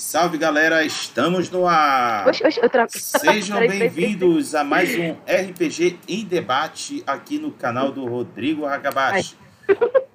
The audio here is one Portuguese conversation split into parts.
Salve galera, estamos no ar! Sejam bem-vindos a mais um RPG em debate aqui no canal do Rodrigo Hagabashi.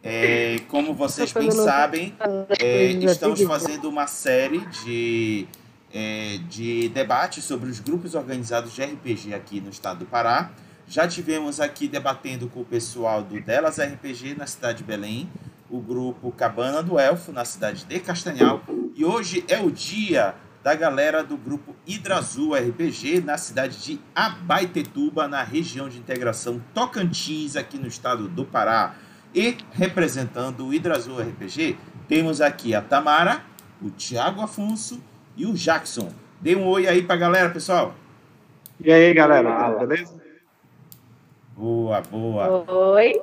É, como vocês bem sabem, é, estamos fazendo uma série de, é, de debates sobre os grupos organizados de RPG aqui no estado do Pará. Já tivemos aqui debatendo com o pessoal do Delas RPG na cidade de Belém, o grupo Cabana do Elfo na cidade de Castanhal e hoje é o dia da galera do grupo Hidrazul RPG na cidade de Abaitetuba, na região de integração Tocantins, aqui no estado do Pará. E representando o Hidrazul RPG, temos aqui a Tamara, o Thiago Afonso e o Jackson. Dê um oi aí pra galera, pessoal. E aí, galera, beleza? Boa, boa. Oi.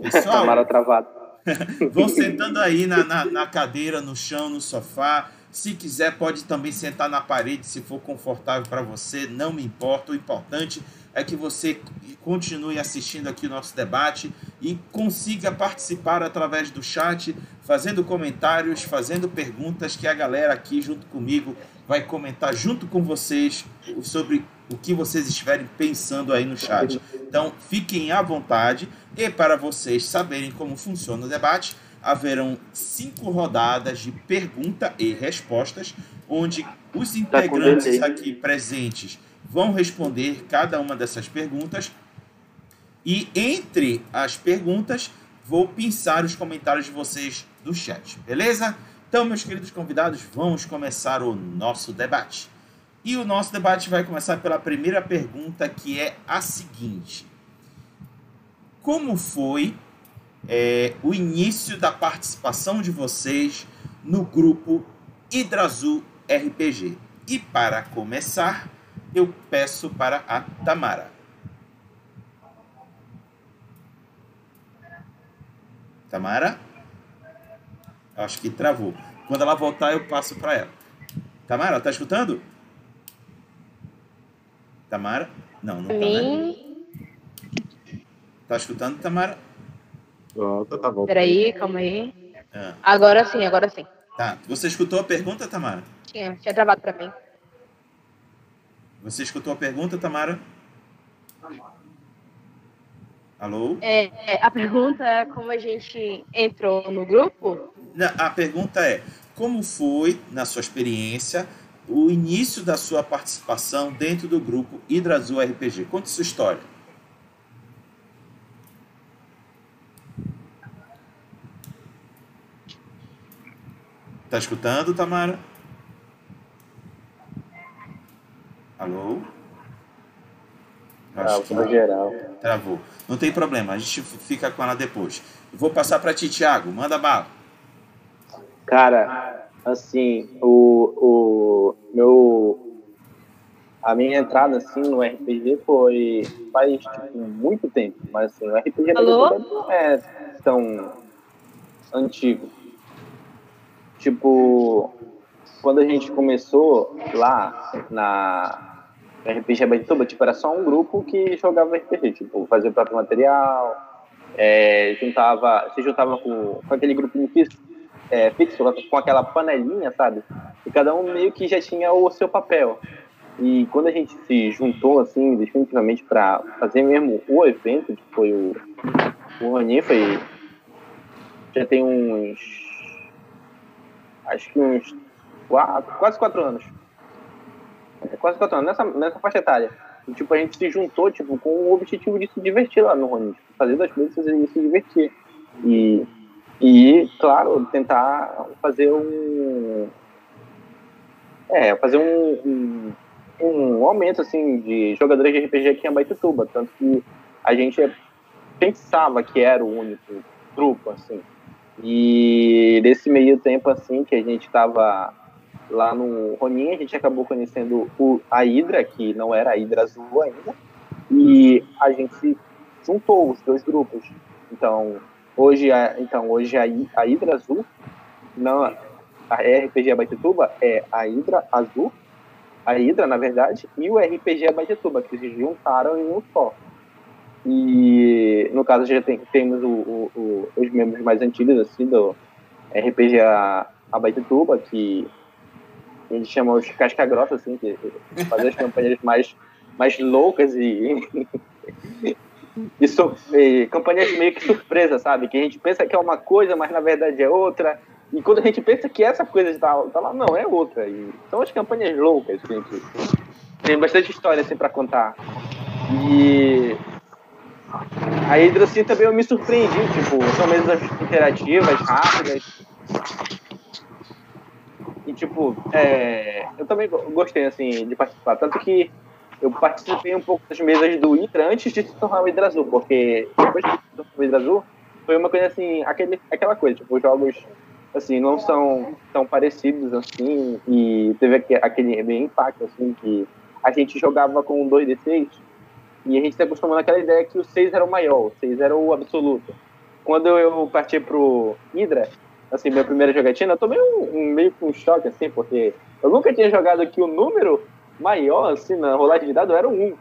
Pessoal, Tamara travado. Vão sentando aí na, na, na, cadeira, no chão, no sofá. Se quiser, pode também sentar na parede, se for confortável para você. Não me importa. O importante é que você continue assistindo aqui o nosso debate e consiga participar através do chat, fazendo comentários, fazendo perguntas que a galera aqui junto comigo vai comentar junto com vocês sobre o que vocês estiverem pensando aí no chat. Então, fiquem à vontade. E para vocês saberem como funciona o debate, haverão cinco rodadas de pergunta e respostas, onde os tá integrantes aqui presentes vão responder cada uma dessas perguntas. E entre as perguntas, vou pensar os comentários de vocês do chat, beleza? Então, meus queridos convidados, vamos começar o nosso debate. E o nosso debate vai começar pela primeira pergunta, que é a seguinte: Como foi é, o início da participação de vocês no grupo Hidrazul RPG? E para começar, eu peço para a Tamara. Tamara? Acho que travou. Quando ela voltar, eu passo para ela. Tamara, tá escutando? Tamara? Não, não tá, né? Tá escutando, Tamara? Pronto, tá bom. Peraí, calma aí. Ah. Agora sim, agora sim. Tá. Você escutou a pergunta, Tamara? Tinha, tinha travado pra mim. Você escutou a pergunta, Tamara? Alô? É, a pergunta é como a gente entrou no grupo? A pergunta é, como foi, na sua experiência, o início da sua participação dentro do grupo Hidrazul RPG. Conte sua história. Tá escutando, Tamara? Alô? Acho que geral. Travou. Não tem problema, a gente fica com ela depois. Vou passar para ti, Thiago. Manda bala. Cara, assim, o meu a minha entrada assim no RPG foi faz tipo, muito tempo, mas assim, o RPG não é tão antigo. Tipo, quando a gente começou lá na RPG Abaituba, tipo, era só um grupo que jogava RPG, tipo, fazia o próprio material, é, juntava, se juntava com, com aquele grupinho físico é, fixo, com aquela panelinha, sabe? E cada um meio que já tinha o seu papel. E quando a gente se juntou, assim, definitivamente para fazer mesmo o evento, que foi o, o Rani, foi. Já tem uns. Acho que uns. Quatro, quase quatro anos. É, quase quatro anos, nessa, nessa faixa etária. E, tipo, a gente se juntou, tipo, com o objetivo de se divertir lá no Rony. Tipo, fazer das coisas e se divertir. E e, claro, tentar fazer um. É, fazer um, um, um aumento assim, de jogadores de RPG aqui em Abaituba. Tanto que a gente pensava que era o único grupo, assim. E nesse meio tempo, assim, que a gente estava lá no Ronin, a gente acabou conhecendo o, a Hydra, que não era a Hydra Azul ainda, e a gente juntou, os dois grupos. Então, Hoje, a, então, hoje a, a Hidra Azul, não, a RPG Abaitetuba é a Hidra Azul, a Hidra, na verdade, e o RPG Abaitetuba, que se juntaram em um só. E, no caso, já tem, temos o, o, o, os membros mais antigos, assim, do RPG Abaitetuba, que a gente chama os casca-grossa, assim, que fazer as campanhas mais, mais loucas e, e, sur, e campanhas meio que surpresa, sabe? Que a gente pensa que é uma coisa, mas na verdade é outra. E quando a gente pensa que essa coisa está tá lá, não, é outra. E são as campanhas loucas, gente. Tem bastante história assim para contar. E a Hydra assim também eu me surpreendi, tipo, são mesas interativas, rápidas. E tipo, é, eu também gostei assim de participar, tanto que eu participei um pouco das mesas do Hydra antes de se tornar o Hydra Azul, porque depois que se tornou o Hydra Azul, foi uma coisa assim, aquele, aquela coisa, tipo, os jogos assim, não são tão parecidos assim, e teve aquele bem impacto assim que a gente jogava com 2D6 e a gente se acostumou naquela ideia que o 6 era o maior, o 6 era o absoluto. Quando eu parti pro Hydra, assim, minha primeira jogatina, eu tomei um, um meio com um choque, assim, porque eu nunca tinha jogado aqui o número maior, assim, na rolagem de dado era um 1.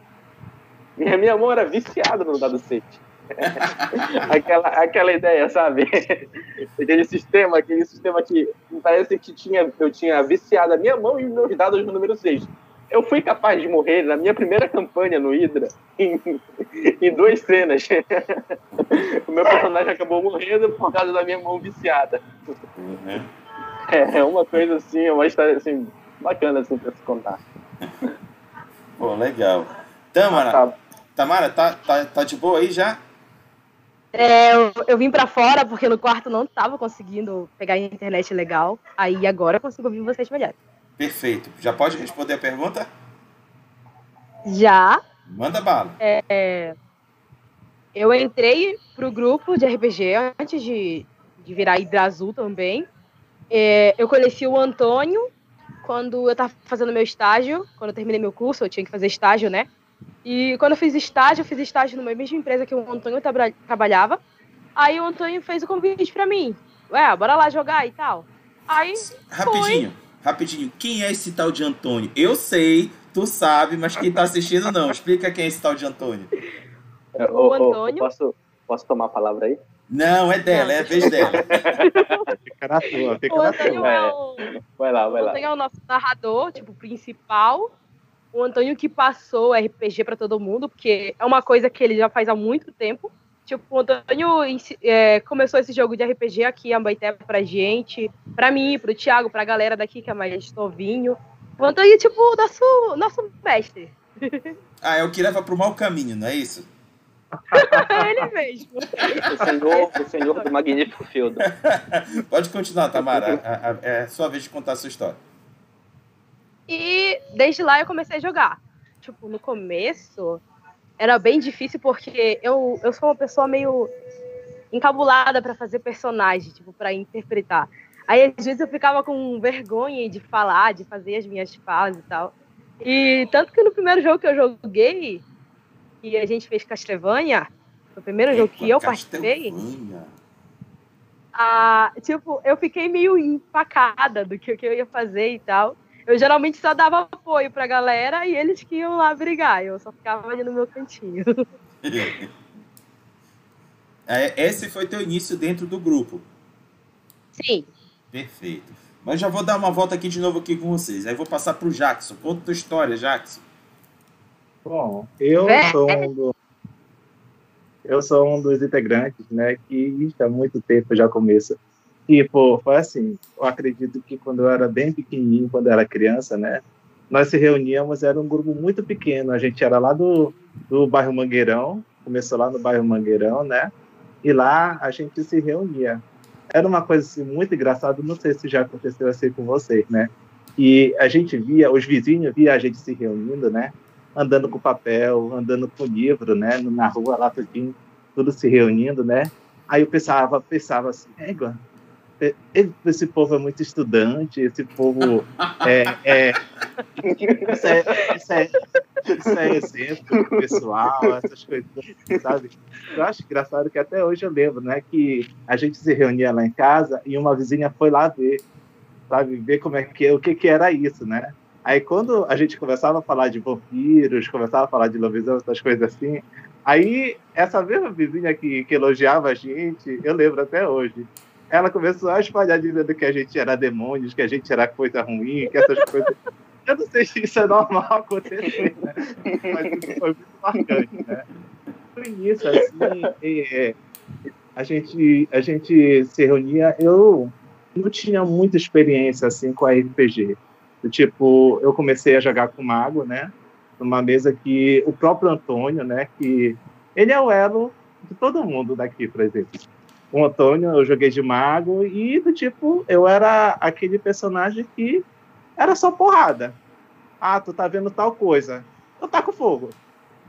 E a minha mão era viciada no dado 6. aquela, aquela ideia, sabe? aquele sistema, aquele sistema que parece que tinha, eu tinha viciado a minha mão e meus dados no número 6 eu fui capaz de morrer na minha primeira campanha no Hydra em, em duas cenas. o meu personagem acabou morrendo por causa da minha mão viciada. Uhum. É, uma coisa assim, é uma história assim, bacana assim, pra se contar. Pô, legal. Tamara, tá. Tamara, tá, tá, tá de boa aí já? É, eu, eu, vim para fora porque no quarto não tava conseguindo pegar internet legal. Aí agora eu consigo ouvir vocês melhor. Perfeito. Já pode responder a pergunta? Já. Manda bala. É, eu entrei pro grupo de RPG antes de, de virar Hidra Azul também. É, eu conheci o Antônio quando eu estava fazendo meu estágio. Quando eu terminei meu curso, eu tinha que fazer estágio, né? E quando eu fiz estágio, eu fiz estágio numa mesma empresa que o Antônio tra trabalhava. Aí o Antônio fez o convite para mim. Ué, bora lá jogar e tal. Aí. Rapidinho. Foi rapidinho, quem é esse tal de Antônio? Eu sei, tu sabe, mas quem tá assistindo não. Explica quem é esse tal de Antônio. É, o, o Antônio. posso, posso tomar a palavra aí? Não, é dela, é a vez dela. fica na tua, fica o na tua. É o... Vai lá, vai lá. O Antônio é o nosso narrador, tipo, principal. O Antônio que passou RPG para todo mundo, porque é uma coisa que ele já faz há muito tempo. Tipo, o Antônio é, começou esse jogo de RPG aqui em Ambaité pra gente, pra mim, pro Thiago, pra galera daqui que é mais novinho. O Antônio é tipo nosso, nosso mestre. Ah, é o que leva pro mau caminho, não é isso? Ele mesmo. O senhor, o senhor do magnífico Fieldo. Pode continuar, Tamara. É a sua vez de contar a sua história. E desde lá eu comecei a jogar. Tipo, no começo, era bem difícil porque eu, eu sou uma pessoa meio encabulada para fazer personagem, tipo, para interpretar. Aí às vezes eu ficava com vergonha de falar, de fazer as minhas falas e tal. E tanto que no primeiro jogo que eu joguei, e a gente fez Castlevania, o primeiro Epa, jogo que eu participei, ah, tipo, eu fiquei meio empacada do que, que eu ia fazer e tal eu geralmente só dava apoio pra galera e eles que iam lá brigar. Eu só ficava ali no meu cantinho. É, esse foi teu início dentro do grupo? Sim. Perfeito. Mas já vou dar uma volta aqui de novo aqui com vocês. Aí vou passar pro Jackson. Conta tua história, Jackson. Bom, eu é. sou um do... eu sou um dos integrantes, né, que há muito tempo já começa Tipo, foi assim, eu acredito que quando eu era bem pequenininho, quando eu era criança, né, nós se reuníamos, era um grupo muito pequeno, a gente era lá do, do bairro Mangueirão, começou lá no bairro Mangueirão, né, e lá a gente se reunia. Era uma coisa assim, muito engraçada, não sei se já aconteceu assim com vocês, né, e a gente via, os vizinhos via a gente se reunindo, né, andando com papel, andando com livro, né, na rua lá, tudinho, tudo se reunindo, né, aí eu pensava, pensava assim, égua, esse povo é muito estudante, esse povo é, é, isso, é, isso, é, isso é exemplo pessoal, essas coisas, sabe? Eu acho engraçado que até hoje eu lembro, né, que a gente se reunia lá em casa e uma vizinha foi lá ver, sabe, ver como é que o que que era isso, né? Aí quando a gente começava a falar de vampiros, começava a falar de lobisomem, essas coisas assim, aí essa mesma vizinha que, que elogiava a gente, eu lembro até hoje, ela começou a espalhar dizendo que a gente era demônios, que a gente era coisa ruim, que essas coisas. Eu não sei se isso é normal acontecer, né? Mas foi muito marcante, né? No início, assim, é, a, gente, a gente se reunia, eu não tinha muita experiência, assim, com a RPG. Tipo, eu comecei a jogar com mago, né? Numa mesa que o próprio Antônio, né? Que ele é o elo de todo mundo daqui, por exemplo o Antônio, eu joguei de mago e do tipo, eu era aquele personagem que era só porrada. Ah, tu tá vendo tal coisa. Eu taco fogo.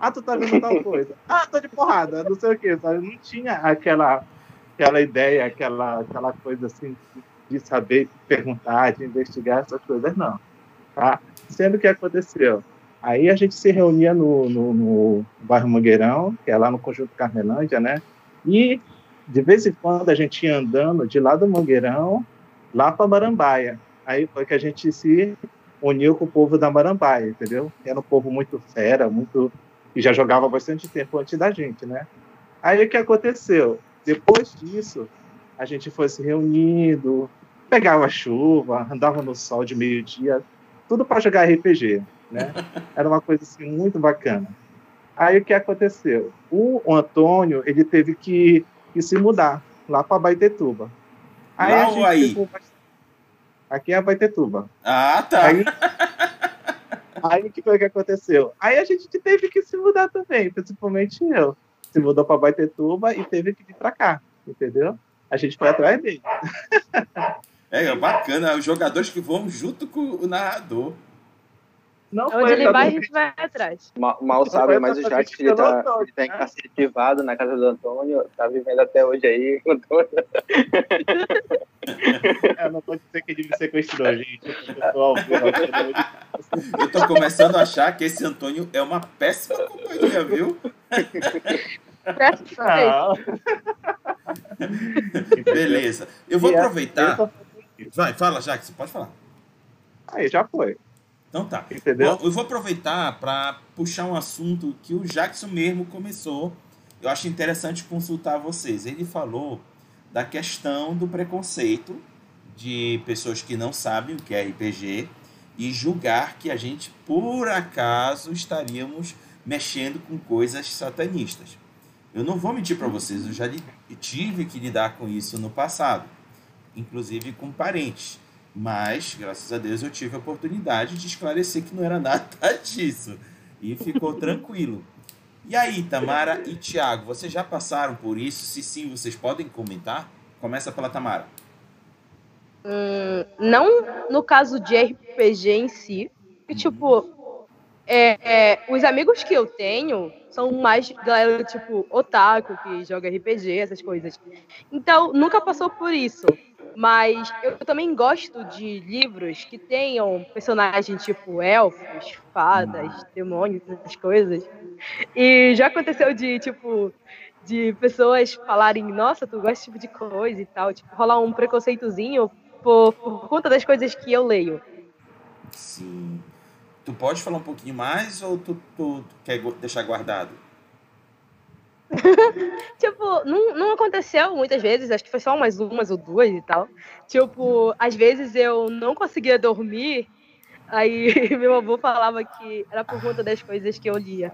Ah, tu tá vendo tal coisa. Ah, tô de porrada, não sei o que, sabe? Não tinha aquela, aquela ideia, aquela, aquela coisa assim de saber perguntar, de investigar essas coisas, não. Tá? Sendo o que aconteceu. Aí a gente se reunia no, no, no bairro Mangueirão, que é lá no Conjunto Carmelândia, né? E de vez em quando a gente ia andando de lá do Mangueirão lá para Marambaia. Aí foi que a gente se uniu com o povo da Marambaia, entendeu? Era um povo muito fera, muito que já jogava bastante tempo antes da gente, né? Aí o que aconteceu? Depois disso, a gente foi se reunindo, pegava chuva, andava no sol de meio-dia, tudo para jogar RPG, né? Era uma coisa assim muito bacana. Aí o que aconteceu? O, o Antônio, ele teve que e se mudar lá para Baitetuba. Aí lá ou aí? Ficou... Aqui é Baitetuba. Ah, tá. Aí... aí o que foi que aconteceu? Aí a gente teve que se mudar também, principalmente eu. Se mudou para Baitetuba e teve que vir para cá, entendeu? A gente foi atrás dele. É, bacana, os jogadores que vão junto com o narrador. Não Onde ele vai, a gente vai atrás. Mal, mal sabe, mas o Jacques ele tá, ele tá incarcerado na casa do Antônio, tá vivendo até hoje aí com o Antônio. É, não pode ser que ele me sequestrou, gente. Eu tô começando a achar que esse Antônio é uma péssima companhia, viu? Péssima. Beleza. Eu vou aproveitar. Vai, fala, Jacques, pode falar. Aí, já foi. Então tá. Entendeu? Bom, eu vou aproveitar para puxar um assunto que o Jackson mesmo começou. Eu acho interessante consultar vocês. Ele falou da questão do preconceito de pessoas que não sabem o que é RPG e julgar que a gente, por acaso, estaríamos mexendo com coisas satanistas. Eu não vou mentir para vocês, eu já tive que lidar com isso no passado, inclusive com parentes. Mas, graças a Deus, eu tive a oportunidade de esclarecer que não era nada disso. E ficou tranquilo. E aí, Tamara e Tiago, vocês já passaram por isso? Se sim, vocês podem comentar? Começa pela Tamara. Hum, não no caso de RPG em si. Que, tipo, é, é, os amigos que eu tenho são mais galera, tipo, otaku, que joga RPG, essas coisas. Então, nunca passou por isso. Mas eu também gosto de livros que tenham personagens tipo elfos, fadas, demônios, essas coisas. E já aconteceu de, tipo, de pessoas falarem, nossa, tu gosta desse tipo de coisa e tal, tipo, rolar um preconceitozinho por, por conta das coisas que eu leio. Sim. Tu pode falar um pouquinho mais ou tu, tu, tu quer deixar guardado? tipo, não, não aconteceu muitas vezes, acho que foi só umas umas ou duas e tal. Tipo, às vezes eu não conseguia dormir, aí meu avô falava que era por conta das coisas que eu lia.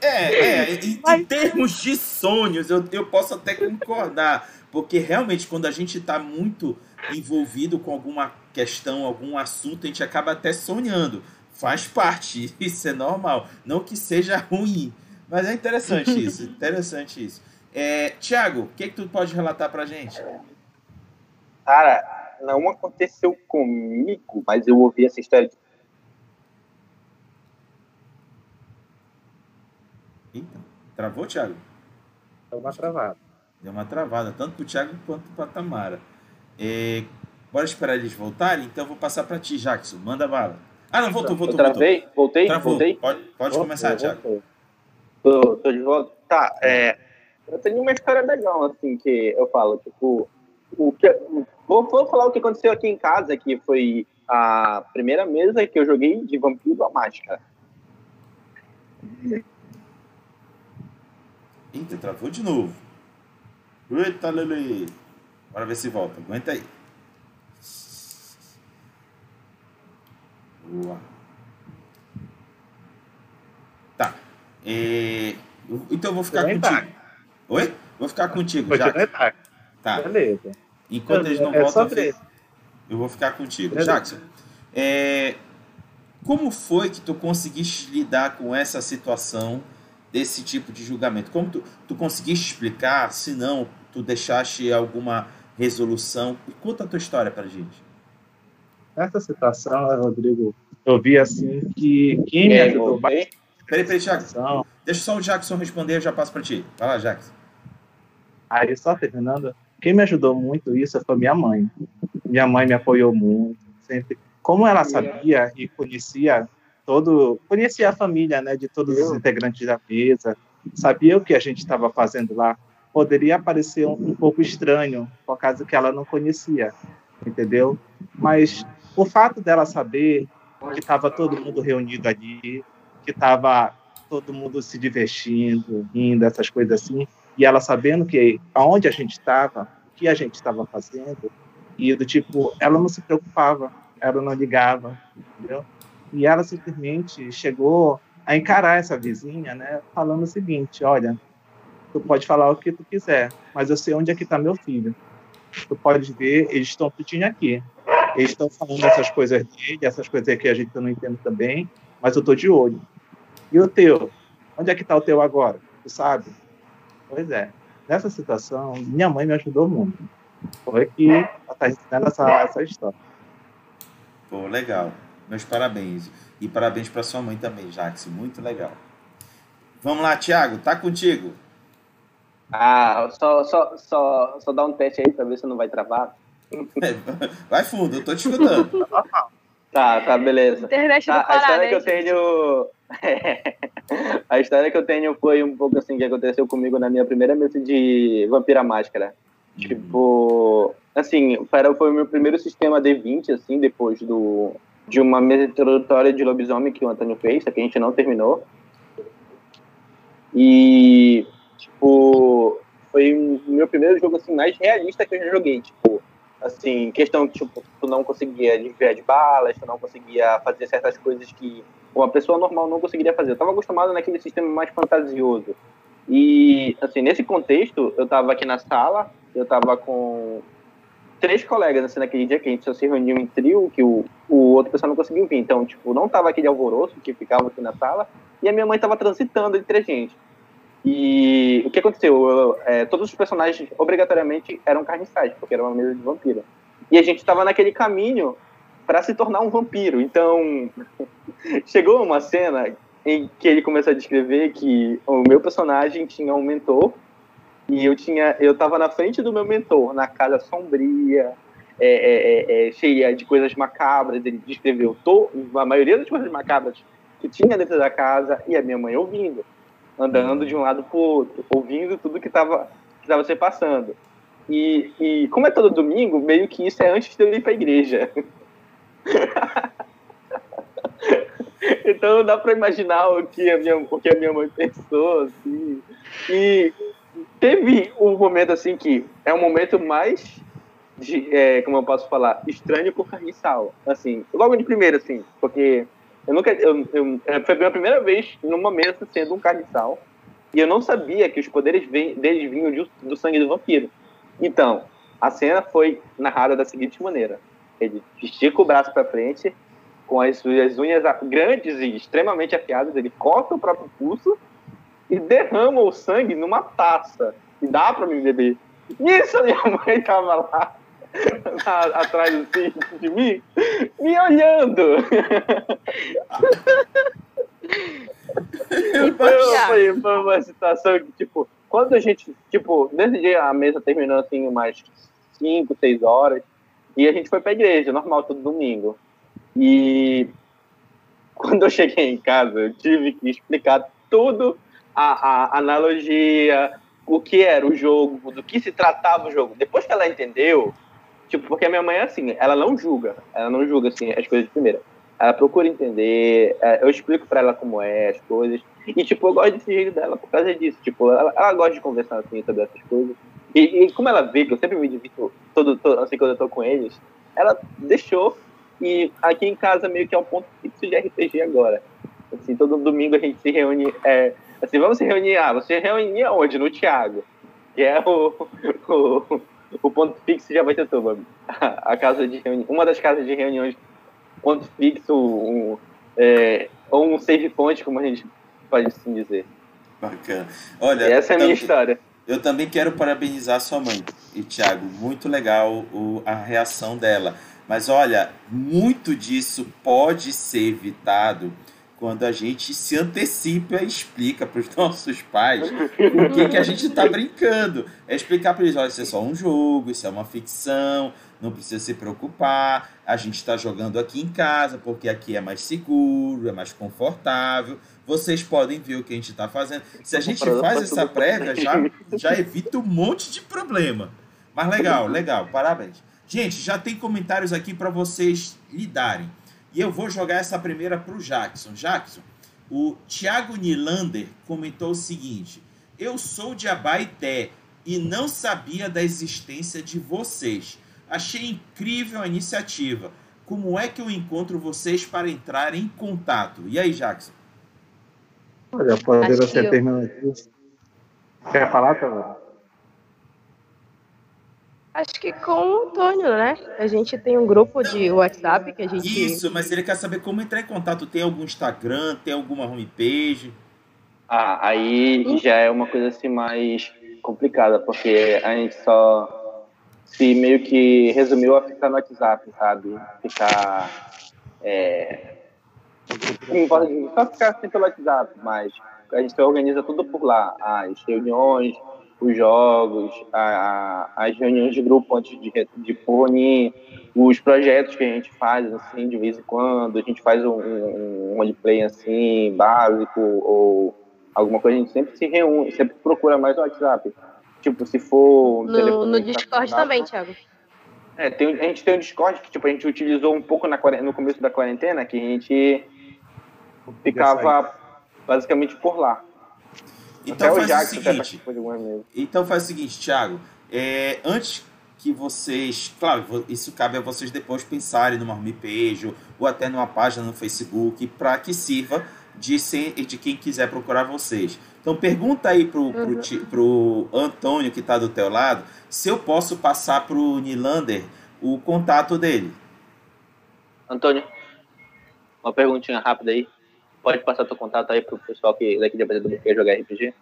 É, é em, Mas... em termos de sonhos, eu, eu posso até concordar, porque realmente quando a gente está muito envolvido com alguma questão, algum assunto, a gente acaba até sonhando. Faz parte, isso é normal. Não que seja ruim, mas é interessante isso, interessante isso. É, Tiago, o que, que tu pode relatar pra gente? Cara, não aconteceu comigo, mas eu ouvi essa história. Eita, travou, Tiago? Deu uma travada. Deu uma travada, tanto pro Tiago quanto pra Tamara. É, bora esperar eles voltarem? Então eu vou passar pra ti, Jackson. Manda bala. Ah, não, voltou, voltou. Eu travei? Voltou. Voltei? Travou. Voltei? Pode, pode começar, Tiago. Tô, tô de volta. Tá, é. Eu tenho uma história legal, assim, que eu falo, tipo. O que, vou, vou falar o que aconteceu aqui em casa, que foi a primeira mesa que eu joguei de Vampiro a Máscara. Eita, travou de novo. Eita, Lele. Bora ver se volta. Aguenta aí. Boa. Tá. É... Então eu vou ficar contigo. Oi? Vou ficar contigo, já. Tá. Beleza. Enquanto eles não é voltam, eu vou ficar contigo. Beleza. Jackson, é... como foi que tu conseguiste lidar com essa situação desse tipo de julgamento? Como tu, tu conseguiste explicar? Se não, tu deixaste alguma resolução? Conta a tua história pra gente. Nessa situação, Rodrigo, eu vi assim que quem me ajudou bastante. Peraí, peraí, Jackson. Deixa só o Jackson responder, eu já passo para ti. Vai lá, Jackson. Aí, só terminando, quem me ajudou muito isso foi minha mãe. Minha mãe me apoiou muito, sempre. Como ela sabia e conhecia todo, conhecia a família, né, de todos os integrantes da mesa, sabia o que a gente estava fazendo lá, poderia parecer um, um pouco estranho, por causa que ela não conhecia, entendeu? Mas o fato dela saber que estava todo mundo reunido ali, que estava todo mundo se divertindo, rindo, essas coisas assim, e ela sabendo que aonde a gente estava, o que a gente estava fazendo, e do tipo, ela não se preocupava, ela não ligava, entendeu? E ela simplesmente chegou a encarar essa vizinha, né, falando o seguinte, olha, tu pode falar o que tu quiser, mas eu sei onde é que está meu filho. Tu pode ver, eles estão tudinho aqui. Eles estão falando essas coisas dele, essas coisas que a gente não entende também, mas eu tô de olho. E o teu? Onde é que está o teu agora? Tu sabe? Pois é. Nessa situação, minha mãe me ajudou muito. Foi que ela está ensinando essa, essa história. Pô, legal. Meus parabéns. E parabéns para sua mãe também, Jackson. Muito legal. Vamos lá, Thiago. Tá contigo. Ah, só, só, só, só dá um teste aí para ver se não vai travar. É, vai fundo, eu tô te escutando. Tá, tá, beleza. Internet tá, a história né, que eu tenho. a história que eu tenho foi um pouco assim que aconteceu comigo na minha primeira mesa de Vampira Máscara. Hum. Tipo, assim, foi o meu primeiro sistema D20, assim, depois do, de uma mesa introdutória de lobisomem que o Antônio fez, que a gente não terminou. E, tipo, foi o meu primeiro jogo, assim, mais realista que eu já joguei. Tipo, assim, questão que tipo, tu não conseguia desviar de balas, tu não conseguia fazer certas coisas que uma pessoa normal não conseguiria fazer. Eu estava acostumado naquele sistema mais fantasioso. E, assim, nesse contexto, eu estava aqui na sala, eu estava com três colegas, assim, naquele dia que a gente só se reuniu em trio, que o, o outro pessoal não conseguiu vir. Então, tipo, não tava aquele alvoroço que ficava aqui na sala, e a minha mãe estava transitando entre a gente. E o que aconteceu? Eu, é, todos os personagens obrigatoriamente eram carniçais, porque era uma mesa de vampiro. E a gente estava naquele caminho para se tornar um vampiro. Então, chegou uma cena em que ele começou a descrever que o meu personagem tinha um mentor e eu tinha, eu estava na frente do meu mentor, na casa sombria, é, é, é, é, cheia de coisas macabras. Ele descreveu to, a maioria das coisas macabras que tinha dentro da casa e a minha mãe ouvindo andando de um lado para outro, ouvindo tudo que estava que tava se passando. E, e como é todo domingo, meio que isso é antes de eu ir para a igreja. então dá para imaginar o que a minha o que a minha mãe pensou assim. E teve um momento assim que é um momento mais de, é, como eu posso falar, estranho por carniçal. Assim, logo de primeira, assim, porque eu nunca. Eu, eu, é, foi a minha primeira vez numa mesa sendo um carniçal. E eu não sabia que os poderes deles vinham de, do sangue do vampiro. Então, a cena foi narrada da seguinte maneira: ele estica o braço para frente, com as suas unhas grandes e extremamente afiadas, ele corta o próprio pulso e derrama o sangue numa taça. E dá para mim beber. Isso, minha mãe tava lá atrás assim, de mim, me olhando. foi, foi, foi uma situação que, tipo, quando a gente, tipo, nesse dia a mesa terminou assim umas 5, 6 horas, e a gente foi pra igreja, normal, todo domingo. E quando eu cheguei em casa, eu tive que explicar tudo, a, a analogia, o que era o jogo, do que se tratava o jogo. Depois que ela entendeu, Tipo, porque a minha mãe é assim, ela não julga, ela não julga, assim, as coisas de primeira. Ela procura entender, é, eu explico pra ela como é as coisas. E, tipo, eu gosto desse jeito dela por causa disso. Tipo, ela, ela gosta de conversar, assim, sobre essas coisas. E, e, como ela vê que eu sempre me divirto todo, todo, assim quando eu tô com eles, ela deixou. E aqui em casa meio que é um ponto fixo de RPG agora. Assim, todo domingo a gente se reúne. É, assim, vamos se reunir. Ah, você reunir onde? No Thiago. Que é o, o, o ponto fixo de Abaitetuba. A, a casa de reunião. Uma das casas de reuniões, ponto fixo, um, é, ou um save point, como a gente pode assim dizer. Bacana. Olha, e essa é a minha história. Eu também quero parabenizar sua mãe. E, Thiago, muito legal o, a reação dela. Mas olha, muito disso pode ser evitado quando a gente se antecipa e explica para os nossos pais o que, que a gente está brincando. É explicar para eles: olha, isso é só um jogo, isso é uma ficção, não precisa se preocupar. A gente está jogando aqui em casa porque aqui é mais seguro, é mais confortável. Vocês podem ver o que a gente está fazendo. Se a gente faz essa prévia, já, já evita um monte de problema. Mas legal, legal, parabéns. Gente, já tem comentários aqui para vocês lidarem. E eu vou jogar essa primeira para o Jackson. Jackson, o Thiago Nilander comentou o seguinte: Eu sou de Abaité e não sabia da existência de vocês. Achei incrível a iniciativa. Como é que eu encontro vocês para entrar em contato? E aí, Jackson? Olha, poder você eu... terminar aqui. Quer falar, Tamara? Acho que com o Antônio, né? A gente tem um grupo de WhatsApp que a gente. Isso, mas ele quer saber como entrar em contato. Tem algum Instagram, tem alguma homepage? Ah, aí já é uma coisa assim mais complicada, porque a gente só se meio que resumiu a ficar no WhatsApp, sabe? Ficar. É... Só ficar assim pelo WhatsApp, mas a gente organiza tudo por lá. As reuniões, os jogos, a, a, as reuniões de grupo antes de, de punir, os projetos que a gente faz, assim, de vez em quando. A gente faz um, um, um roleplay, assim, básico, ou alguma coisa, a gente sempre se reúne, sempre procura mais no WhatsApp. Tipo, se for. No, no Discord também, Thiago. É, tem, a gente tem um Discord que tipo, a gente utilizou um pouco na, no começo da quarentena, que a gente ficava basicamente por lá. Então faz, o seguinte, então faz o seguinte, Thiago. É, antes que vocês. Claro, isso cabe a vocês depois pensarem numa homepage ou até numa página no Facebook para que sirva de, ser, de quem quiser procurar vocês. Então pergunta aí pro, uhum. pro, pro Antônio que está do teu lado se eu posso passar pro Nilander o contato dele. Antônio, uma perguntinha rápida aí. Pode passar teu contato aí pro pessoal que daqui de Brasília quer jogar RPG?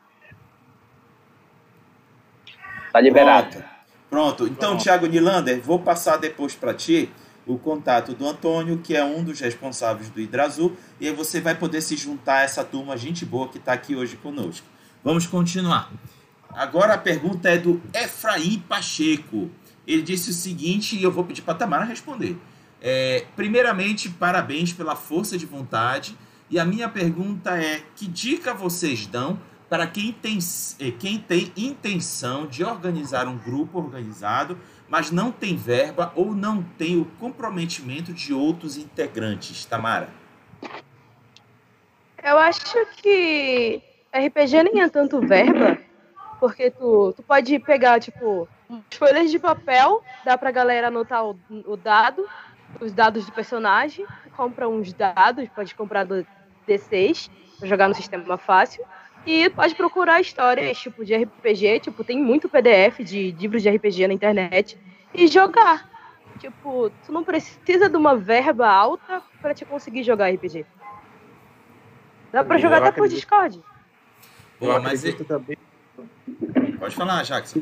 Tá liberado. Pronto. Pronto. Então, Pronto. Thiago Nilander, vou passar depois para ti o contato do Antônio, que é um dos responsáveis do Hidrazul, e aí você vai poder se juntar a essa turma gente boa que está aqui hoje conosco. Vamos continuar. Agora a pergunta é do Efraim Pacheco. Ele disse o seguinte, e eu vou pedir para a Tamara responder. É, primeiramente, parabéns pela força de vontade. E a minha pergunta é: que dica vocês dão para quem tem, eh, quem tem intenção de organizar um grupo organizado mas não tem verba ou não tem o comprometimento de outros integrantes, Tamara? Eu acho que RPG nem é tanto verba, porque tu, tu pode pegar, tipo, folhas de papel, dá pra galera anotar o, o dado, os dados do personagem, compra uns dados, pode comprar D6 pra jogar no sistema fácil. E pode procurar histórias, tipo, de RPG, tipo, tem muito PDF de livros de RPG na internet e jogar. Tipo, tu não precisa de uma verba alta para te conseguir jogar RPG. Dá para jogar até por Discord. Boa, mas e... também. Pode falar, Jackson.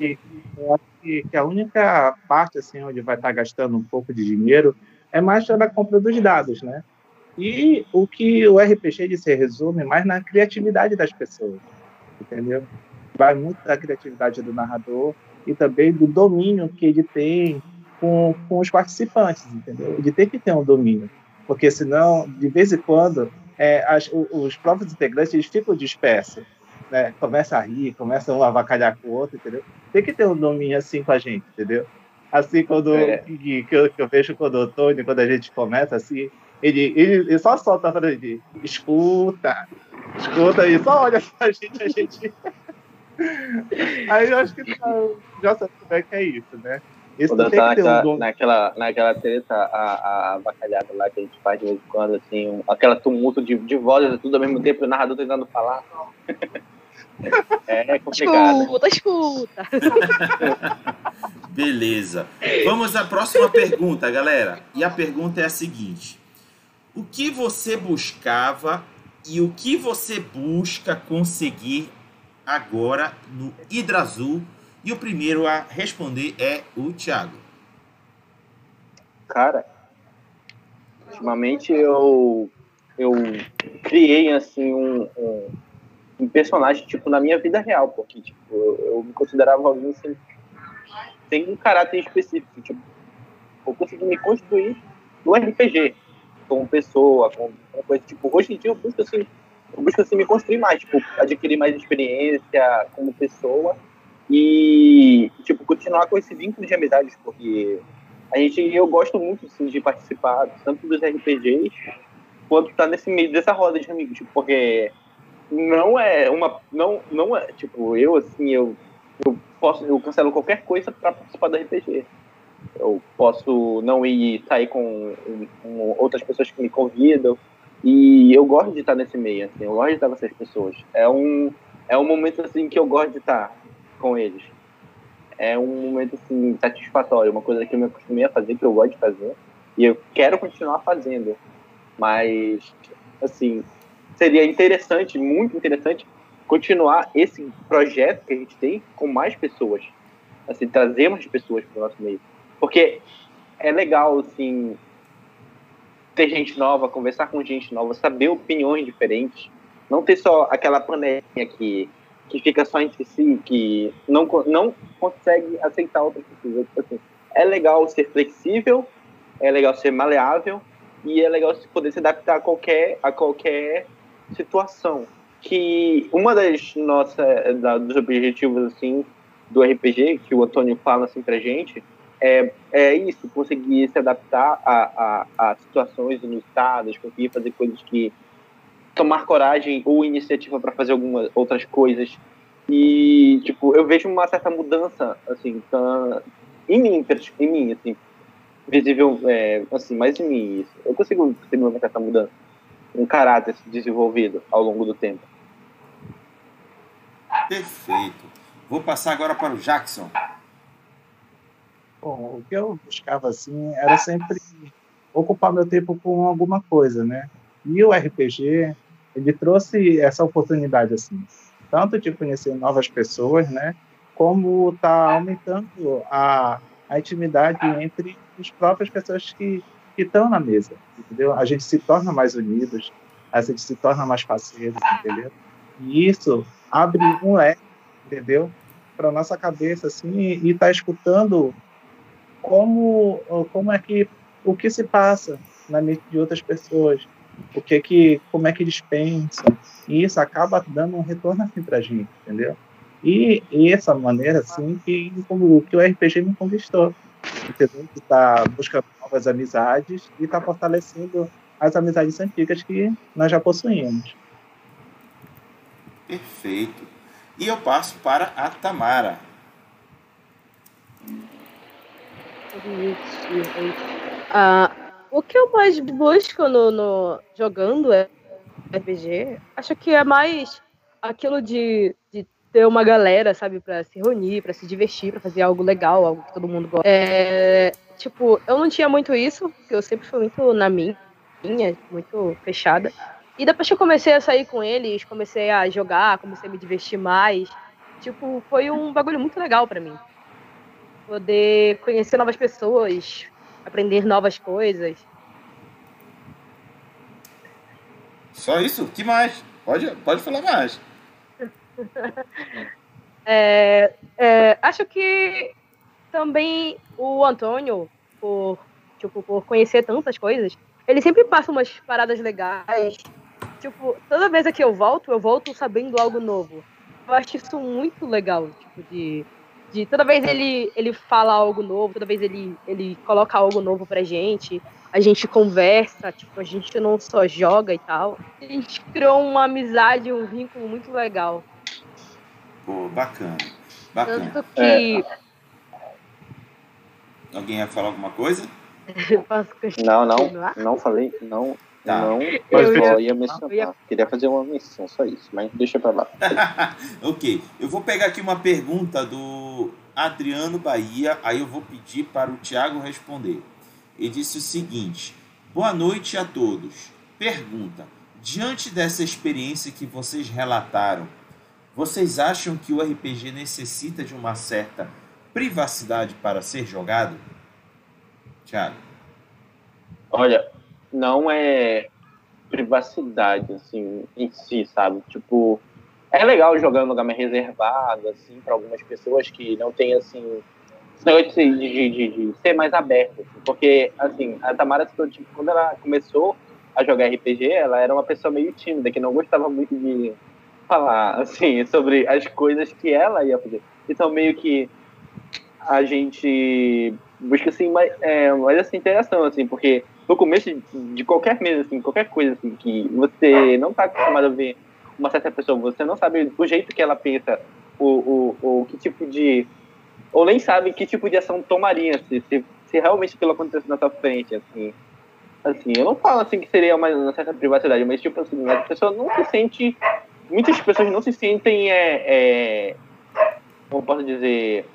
Eu acho que, que a única parte assim onde vai estar gastando um pouco de dinheiro é mais na compra dos dados, né? E o que o RPG se resume mais na criatividade das pessoas, entendeu? Vai muito da criatividade do narrador e também do domínio que ele tem com, com os participantes, entendeu? Ele tem que ter um domínio, porque senão, de vez em quando, é, as, os próprios integrantes eles ficam dispersos, né? Começa a rir, começa um a avacalhar com o outro, entendeu? Tem que ter um domínio assim com a gente, entendeu? Assim, quando é. que, eu, que eu vejo quando o Antônio, quando a gente começa assim, ele, ele, ele só solta para ele, escuta, escuta e só olha pra gente, a gente. Aí eu acho que tá, já sabe como é que é isso, né? Esse Vou dançar naquela, um naquela, naquela treta, a, a bacalhada lá que a gente faz de vez em quando, assim, um, aquela tumulto de, de vozes tudo ao mesmo tempo, o narrador tentando falar. é complicado. Escuta, escuta. Beleza. Vamos à próxima pergunta, galera. E a pergunta é a seguinte: O que você buscava e o que você busca conseguir agora no Hidra Azul e o primeiro a responder é o Thiago. Cara, ultimamente eu eu criei assim um, um, um, personagem tipo na minha vida real, porque tipo eu, eu me considerava alguém sem, sem um caráter específico, tipo eu consegui me construir no RPG como pessoa, como coisa tipo hoje em dia eu busco assim eu busco assim me construir mais, tipo adquirir mais experiência como pessoa e, tipo, continuar com esse vínculo de amizades, porque a gente, eu gosto muito, assim, de participar tanto dos RPGs quanto tá nesse meio dessa roda de amigos, tipo, porque não é uma, não, não é, tipo, eu, assim, eu, eu posso, eu cancelo qualquer coisa para participar do RPG. Eu posso não ir sair com, com outras pessoas que me convidam, e eu gosto de estar nesse meio, assim, eu gosto de estar com essas pessoas. É um, é um momento, assim, que eu gosto de estar com eles. É um momento assim, satisfatório, uma coisa que eu me acostumei a fazer, que eu gosto de fazer, e eu quero continuar fazendo. Mas, assim, seria interessante, muito interessante, continuar esse projeto que a gente tem com mais pessoas. Assim, trazer mais pessoas para o nosso meio. Porque é legal, assim, ter gente nova, conversar com gente nova, saber opiniões diferentes. Não ter só aquela panelinha que que fica só entre si, que não, não consegue aceitar outras pessoas. Tipo assim, é legal ser flexível, é legal ser maleável e é legal poder se adaptar a qualquer, a qualquer situação. Que uma das nossas da, dos objetivos assim do RPG que o Antônio fala assim pra gente é, é isso, conseguir se adaptar a, a, a situações inusitadas, conseguir fazer coisas que tomar coragem ou iniciativa para fazer algumas outras coisas. E, tipo, eu vejo uma certa mudança, assim, tá, em mim, em mim, assim, visível, é, assim, mais em mim, isso. Eu consigo perceber uma certa mudança, um caráter desenvolvido ao longo do tempo. Perfeito. Vou passar agora para o Jackson. Bom, o que eu buscava, assim, era sempre ocupar meu tempo com alguma coisa, né? E o RPG, ele trouxe essa oportunidade assim, tanto de conhecer novas pessoas, né, como tá aumentando a, a intimidade entre as próprias pessoas que que estão na mesa, entendeu? A gente se torna mais unidos, a gente se torna mais parceiros, entendeu? E isso abre um leque, entendeu? Para nossa cabeça assim e está escutando como como é que o que se passa na mente de outras pessoas, o que que, como é que eles pensam, e isso acaba dando um retorno assim pra gente, entendeu? E, e essa maneira, assim, que, como, que o RPG me conquistou, entendeu? Que tá buscando novas amizades e tá fortalecendo as amizades antigas que nós já possuímos. Perfeito. E eu passo para a Tamara. Uh, o que eu mais busco no, no jogando RPG, acho que é mais aquilo de, de ter uma galera, sabe, para se reunir, para se divertir, para fazer algo legal, algo que todo mundo gosta. É, tipo, eu não tinha muito isso, porque eu sempre fui muito na minha, muito fechada. E depois que eu comecei a sair com eles, comecei a jogar, comecei a me divertir mais, tipo, foi um bagulho muito legal para mim. Poder conhecer novas pessoas, aprender novas coisas. Só isso? que mais? Pode, pode falar mais. é, é, acho que também o Antônio, por, tipo, por conhecer tantas coisas, ele sempre passa umas paradas legais. Tipo, toda vez que eu volto, eu volto sabendo algo novo. Eu acho isso muito legal, tipo, de de toda vez ele, ele fala algo novo, toda vez ele, ele coloca algo novo pra gente, a gente conversa, tipo, a gente não só joga e tal. A gente criou uma amizade, um vínculo muito legal. Pô, bacana. Bacana. Tanto que. É. Alguém ia falar alguma coisa? Posso Não, não, não falei, não, Tá. não, Eu eu ia- ia mencionar, ia- queria fazer uma menção, só isso, mas deixa pra lá. ok, eu vou pegar aqui uma pergunta do Adriano Bahia, aí eu vou pedir para o Tiago responder. Ele disse o seguinte: Boa noite a todos. Pergunta: Diante dessa experiência que vocês relataram, vocês acham que o RPG necessita de uma certa privacidade para ser jogado? Tiago. Olha, não é privacidade, assim, em si, sabe? Tipo, é legal jogar em lugar mais reservado, assim, para algumas pessoas que não tem, assim, de, de, de- de ser mais aberto, assim, porque, assim, a Tamara, tipo, quando ela começou a jogar RPG, ela era uma pessoa meio tímida, que não gostava muito de falar, assim, sobre as coisas que ela ia fazer. Então, meio que a gente busca, assim, mais, é, mais essa interação, assim, porque no começo de, qualquer mesa, assim, qualquer coisa, assim, que você não está acostumado a ver uma certa pessoa, você não sabe o jeito que ela pensa, o, o, que tipo de... Ou nem sabe que tipo de ação tomaria, se, se, se realmente aquilo acontecesse na sua frente, assim. Assim, eu não falo, assim, que seria uma, uma certa privacidade, mas, tipo assim, a pessoa não se sente... Muitas pessoas não se sentem, é, é, como posso dizer...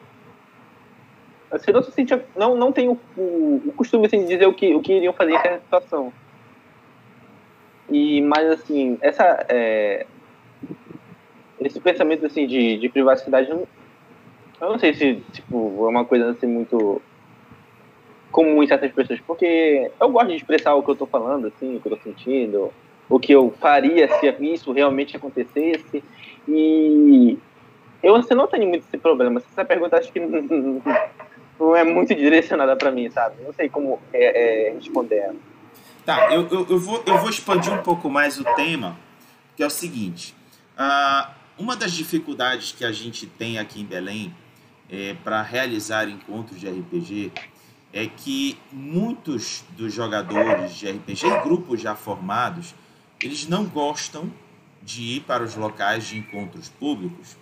Assim, não se sente, não, não tem o, o, o costume assim, de dizer o que, o que iriam fazer em certa situação. E, mas assim, essa, é, esse pensamento assim, de, de privacidade, eu não sei se tipo, é uma coisa assim, muito comum em certas pessoas, porque eu gosto de expressar o que eu estou falando, assim, o que eu estou sentindo, o que eu faria se isso realmente acontecesse. E eu assim, não tenho muito esse problema. Essa pergunta acho que não, é muito direcionada para mim, sabe? Não sei como é, é, responder ela. Tá, eu, eu, eu, vou, eu vou expandir um pouco mais o tema, que é o seguinte. ah, uma das dificuldades que a gente tem aqui em Belém é, para realizar encontros de RPG é que muitos dos jogadores de RPG, em grupos já formados, eles não gostam de ir para os locais de encontros públicos.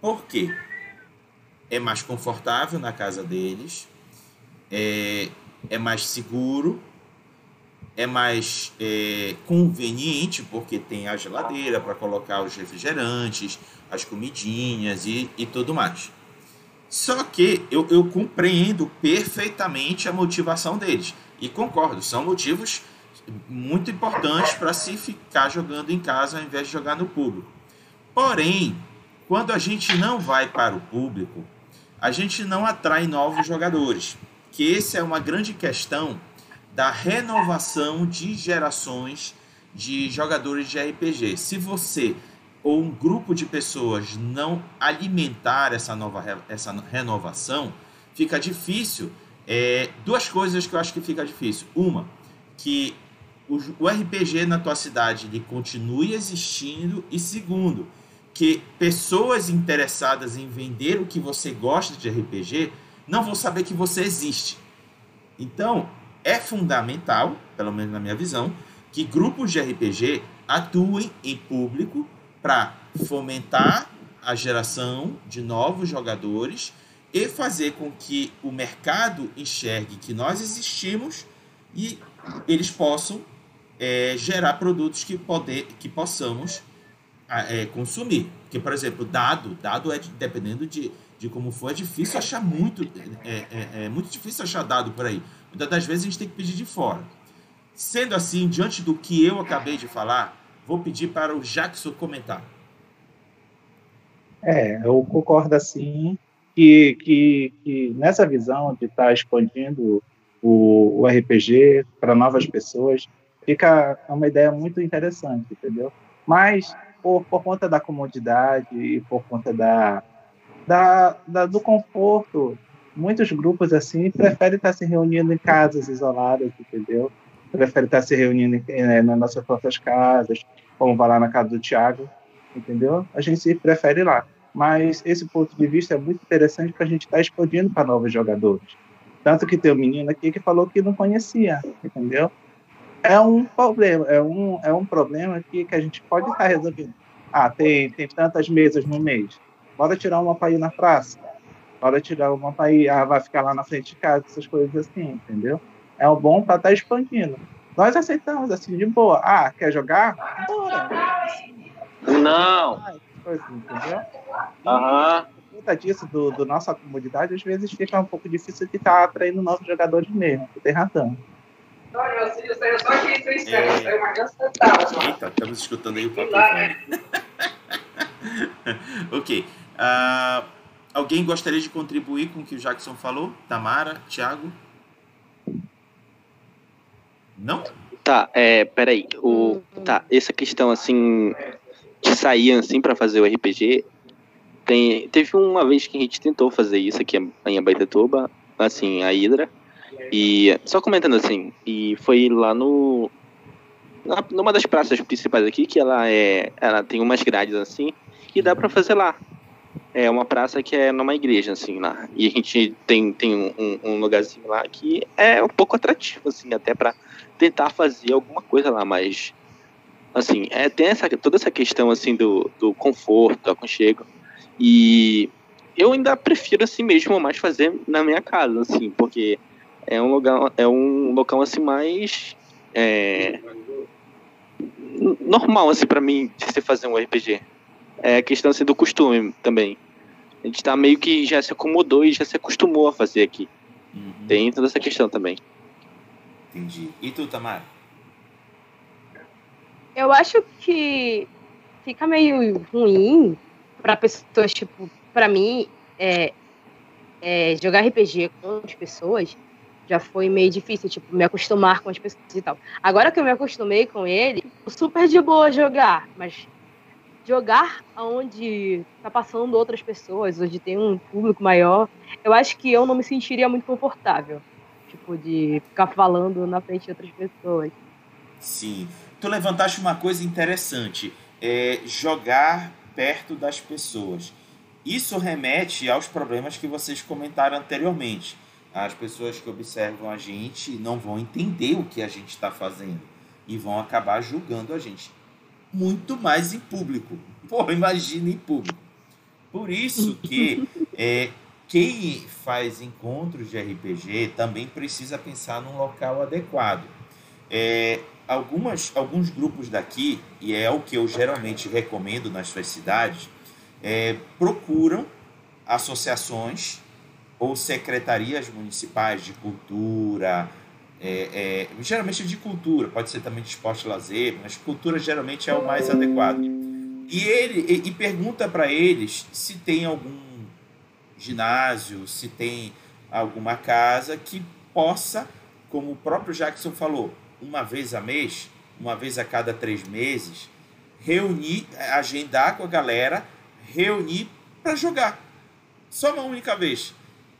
Por quê? É mais confortável na casa deles, é, é mais seguro, é mais é, conveniente porque tem a geladeira para colocar os refrigerantes, as comidinhas e, e tudo mais. Só que eu, eu compreendo perfeitamente a motivação deles e concordo, são motivos muito importantes para se ficar jogando em casa ao invés de jogar no público. Porém, quando a gente não vai para o público, a gente não atrai novos jogadores, que essa é uma grande questão da renovação de gerações de jogadores de RPG. Se você ou um grupo de pessoas não alimentar essa nova essa renovação, fica difícil. É, duas coisas que eu acho que fica difícil. Uma, que o, o RPG na tua cidade ele continue existindo. E segundo, que pessoas interessadas em vender o que você gosta de RPG não vão saber que você existe. Então, é fundamental, pelo menos na minha visão, que grupos de RPG atuem em público para fomentar a geração de novos jogadores e fazer com que o mercado enxergue que nós existimos e eles possam é, gerar produtos que, poder, que possamos é, consumir. Porque, por exemplo, dado, dado é dependendo de, de como for, é difícil achar muito, é, é, é muito difícil achar dado por aí. Muitas das vezes a gente tem que pedir de fora. Sendo assim, diante do que eu acabei de falar, vou pedir para o Jackson comentar. É, eu concordo assim que, que, que nessa visão de estar expandindo o, o RPG para novas pessoas, fica uma ideia muito interessante, entendeu? Mas por, por conta da comodidade e por conta da, da, da, do conforto, muitos grupos assim preferem estar se reunindo em casas isoladas, entendeu? Preferem estar se reunindo é, nas nossas próprias casas, como vai lá na casa do Tiago, entendeu? A gente prefere ir lá. Mas esse ponto de vista é muito interessante para a gente estar tá expandindo para novos jogadores. Tanto que tem um menino aqui que falou que não conhecia, entendeu? É um problema, é um, é um problema que, que a gente pode estar tá resolvendo. Ah, tem, tem tantas mesas no mês. bora tirar uma pra ir na praça. Bora tirar uma pra ir, ah, vai ficar lá na frente de casa, essas coisas assim, entendeu? É o bom pra estar tá expandindo. Nós aceitamos, assim, de boa. Ah, quer jogar? Bora. Não. Assim, entendeu? Aham. Uhum conta disso, do, do, nossa comunidade, às vezes fica um pouco difícil de estar atraindo novos jogadores mesmo, tu tem razão. Eita, estamos escutando aí o papo. ok. Uh, alguém gostaria de contribuir com o que o Jackson falou? Tamara, Thiago? Não? Tá, é, peraí. O, tá, essa questão assim de sair assim para fazer o RPG, tem, teve uma vez que a gente tentou fazer isso aqui em Abaitetuba, assim, a Hidra. E só comentando assim, e foi lá no na, numa das praças principais aqui que ela é, ela tem umas grades assim que dá para fazer lá. É uma praça que é numa igreja assim lá. E a gente tem tem um, um lugarzinho lá que é um pouco atrativo assim, até para tentar fazer alguma coisa lá, mas assim, é tem essa toda essa questão assim do, do conforto, do aconchego. E eu ainda prefiro assim mesmo mais fazer na minha casa, assim, porque é um lugar, é um local assim mais é, normal assim para mim de se fazer um RPG. É a questão assim do costume também. A gente tá meio que já se acomodou e já se acostumou a fazer aqui. Uhum. Tem toda essa questão também. Entendi. E tu, Tamara? Eu acho que fica meio ruim para pessoas, tipo, para mim, é, é, jogar RPG com as pessoas já foi meio difícil, tipo, me acostumar com as pessoas e tal. Agora que eu me acostumei com ele, super de boa jogar, mas jogar onde tá passando outras pessoas, onde tem um público maior, eu acho que eu não me sentiria muito confortável, tipo, de ficar falando na frente de outras pessoas. Sim. Tu levantaste uma coisa interessante, é jogar perto das pessoas. Isso remete aos problemas que vocês comentaram anteriormente. As pessoas que observam a gente não vão entender o que a gente está fazendo e vão acabar julgando a gente. Muito mais em público. Pô, imagina em público. Por isso que é, quem faz encontros de RPG também precisa pensar num local adequado. É, algumas, alguns grupos daqui, e é o que eu geralmente recomendo nas suas cidades, é, procuram associações ou secretarias municipais de cultura, é, é, geralmente de cultura, pode ser também de esporte e lazer, mas cultura geralmente é o mais adequado. E ele e, e pergunta para eles se tem algum ginásio, se tem alguma casa que possa, como o próprio Jackson falou, uma vez a mês, uma vez a cada três meses, reunir, agendar com a galera, reunir para jogar. Só uma única vez.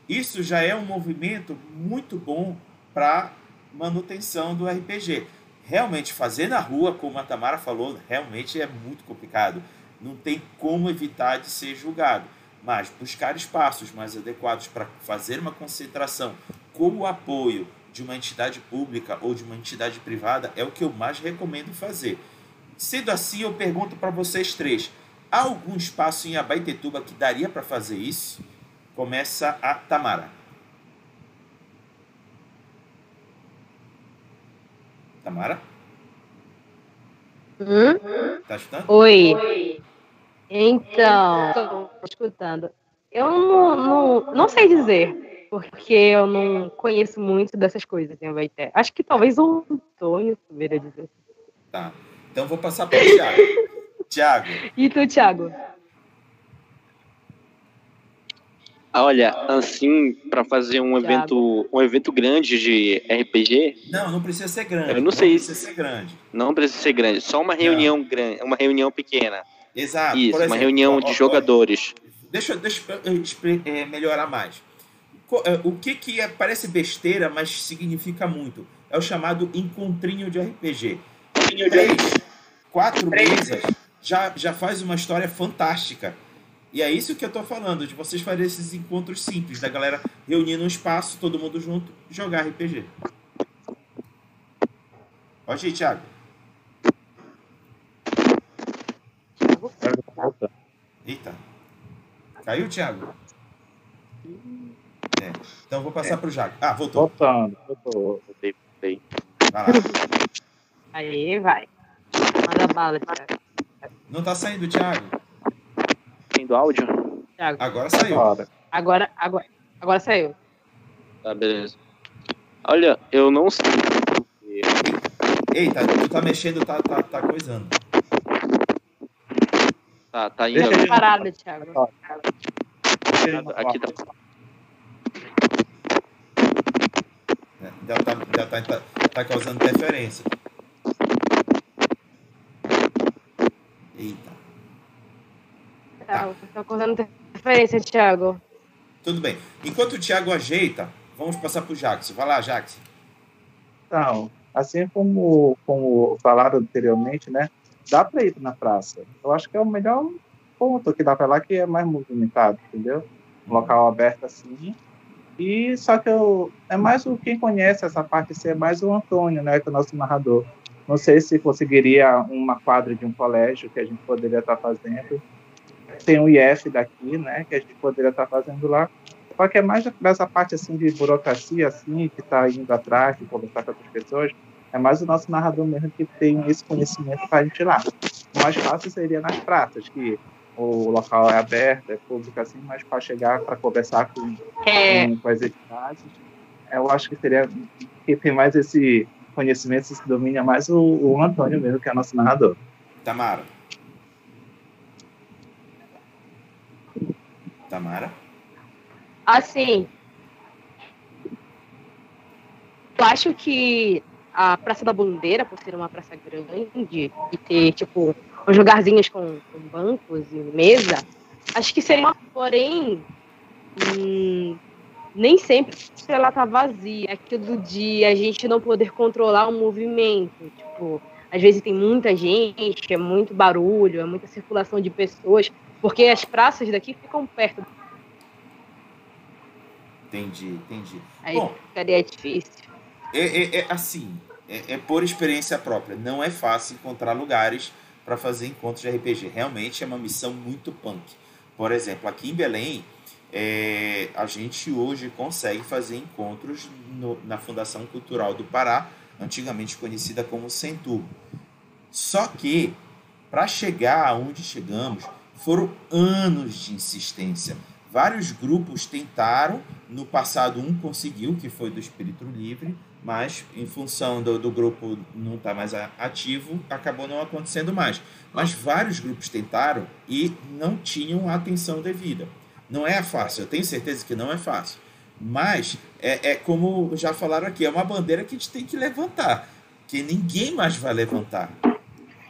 Isso já é um movimento muito bom para manutenção do RPG. Realmente fazer na rua, como a Tamara falou, realmente é muito complicado. Não tem como evitar de ser julgado. Mas buscar espaços mais adequados para fazer uma concentração como apoio de uma entidade pública ou de uma entidade privada é o que eu mais recomendo fazer. Sendo assim, eu pergunto para vocês três: há algum espaço em Abaitetuba que daria para fazer isso? Começa a Tamara. Tamara? Hum? Tá escutando? Oi. Oi. Então, estou escutando. Eu não, não, não sei dizer porque eu não conheço muito dessas coisas em Abaité. Acho que talvez o Antônio saberia dizer. Tá. Então vou passar para o Thiago. Thiago. E tu, Thiago? Olha, assim, para fazer um Thiago. evento, um evento grande de RPG. Não, não precisa ser grande. Eu não, não sei. Não precisa ser grande. Não precisa ser grande. Só uma reunião não. grande, uma reunião pequena. Exato. Isso, exemplo, uma reunião ó, de ó, jogadores. Deixa, deixa eu é, melhorar mais. É, o que, que é, parece besteira, mas significa muito. É o chamado encontrinho de RPG. Três, quatro mesas já, já faz uma história fantástica. E é isso que eu estou falando, de vocês fazerem esses encontros simples, da galera reunir num espaço, todo mundo junto, jogar RPG. Pode ir, Thiago. Eita. Caiu, Thiago? É. Então vou passar é. pro Jaco. Ah, voltou. Voltando, voltou. Voltei, voltei. Vai lá. Aí, vai. Manda bala, Thiago. Não tá saindo, Thiago. Saindo áudio? Thiago. Agora saiu. Agora, agora, agora saiu. Tá, beleza. Olha, eu não sei. Ei, tá, tu tá mexendo, tá, tá, tá coisando. Tá, tá indo. Deixa parado, Thiago. Aqui tá. É, já tá, já tá, tá, tá causando interferência. Eita. Tá, tá causando interferência, Thiago. Tudo bem. Enquanto o Thiago ajeita, vamos passar pro Jax. Vai lá, Jax. Então, assim como, como falaram anteriormente, né? dá para ir na praça. Eu acho que é o melhor ponto que dá para lá que é mais movimentado, entendeu? Um local aberto assim. E só que eu é mais o quem conhece essa parte ser é mais o Antônio, né, que é o nosso narrador. Não sei se conseguiria uma quadra de um colégio que a gente poderia estar fazendo. Tem o IF daqui, né, que a gente poderia estar fazendo lá. Só que é mais dessa parte assim de burocracia assim que está indo atrás, de conversar com outras pessoas é mais o nosso narrador mesmo que tem esse conhecimento para a gente ir lá. O mais fácil seria nas praças, que o local é aberto, é público assim, mas para chegar para conversar com, é. com, com, as entidades, eu acho que seria que tem mais esse conhecimento, esse domínio é mais o, o Antônio mesmo, que é nosso narrador. Tamara. Tamara? Assim, eu acho que a Praça da Bandeira, por ser uma praça grande e ter, tipo, uns lugarzinhos com, com bancos e mesa, acho que seria uma. Porém, hum, nem sempre ela tá vazia. Aquilo do dia a gente não poder controlar o movimento. Tipo, às vezes tem muita gente, é muito barulho, é muita circulação de pessoas, porque as praças daqui ficam perto. Entendi, entendi. Aí Bom, ficaria difícil. É, é, é assim, é, é, por experiência própria. Não é fácil encontrar lugares para fazer encontros de RPG. Realmente é uma missão muito punk. Por exemplo, aqui em Belém, é, a gente hoje consegue fazer encontros no, na Fundação Cultural do Pará, antigamente conhecida como Centur. Só que, para chegar aonde chegamos, foram anos de insistência. Vários grupos tentaram, no passado um conseguiu, que foi do Espírito Livre, mas em função do, do grupo não estar tá mais ativo, acabou não acontecendo mais. Mas vários grupos tentaram e não tinham a atenção devida. Não é fácil, eu tenho certeza que não é fácil. Mas é, é como já falaram aqui, é uma bandeira que a gente tem que levantar, que ninguém mais vai levantar.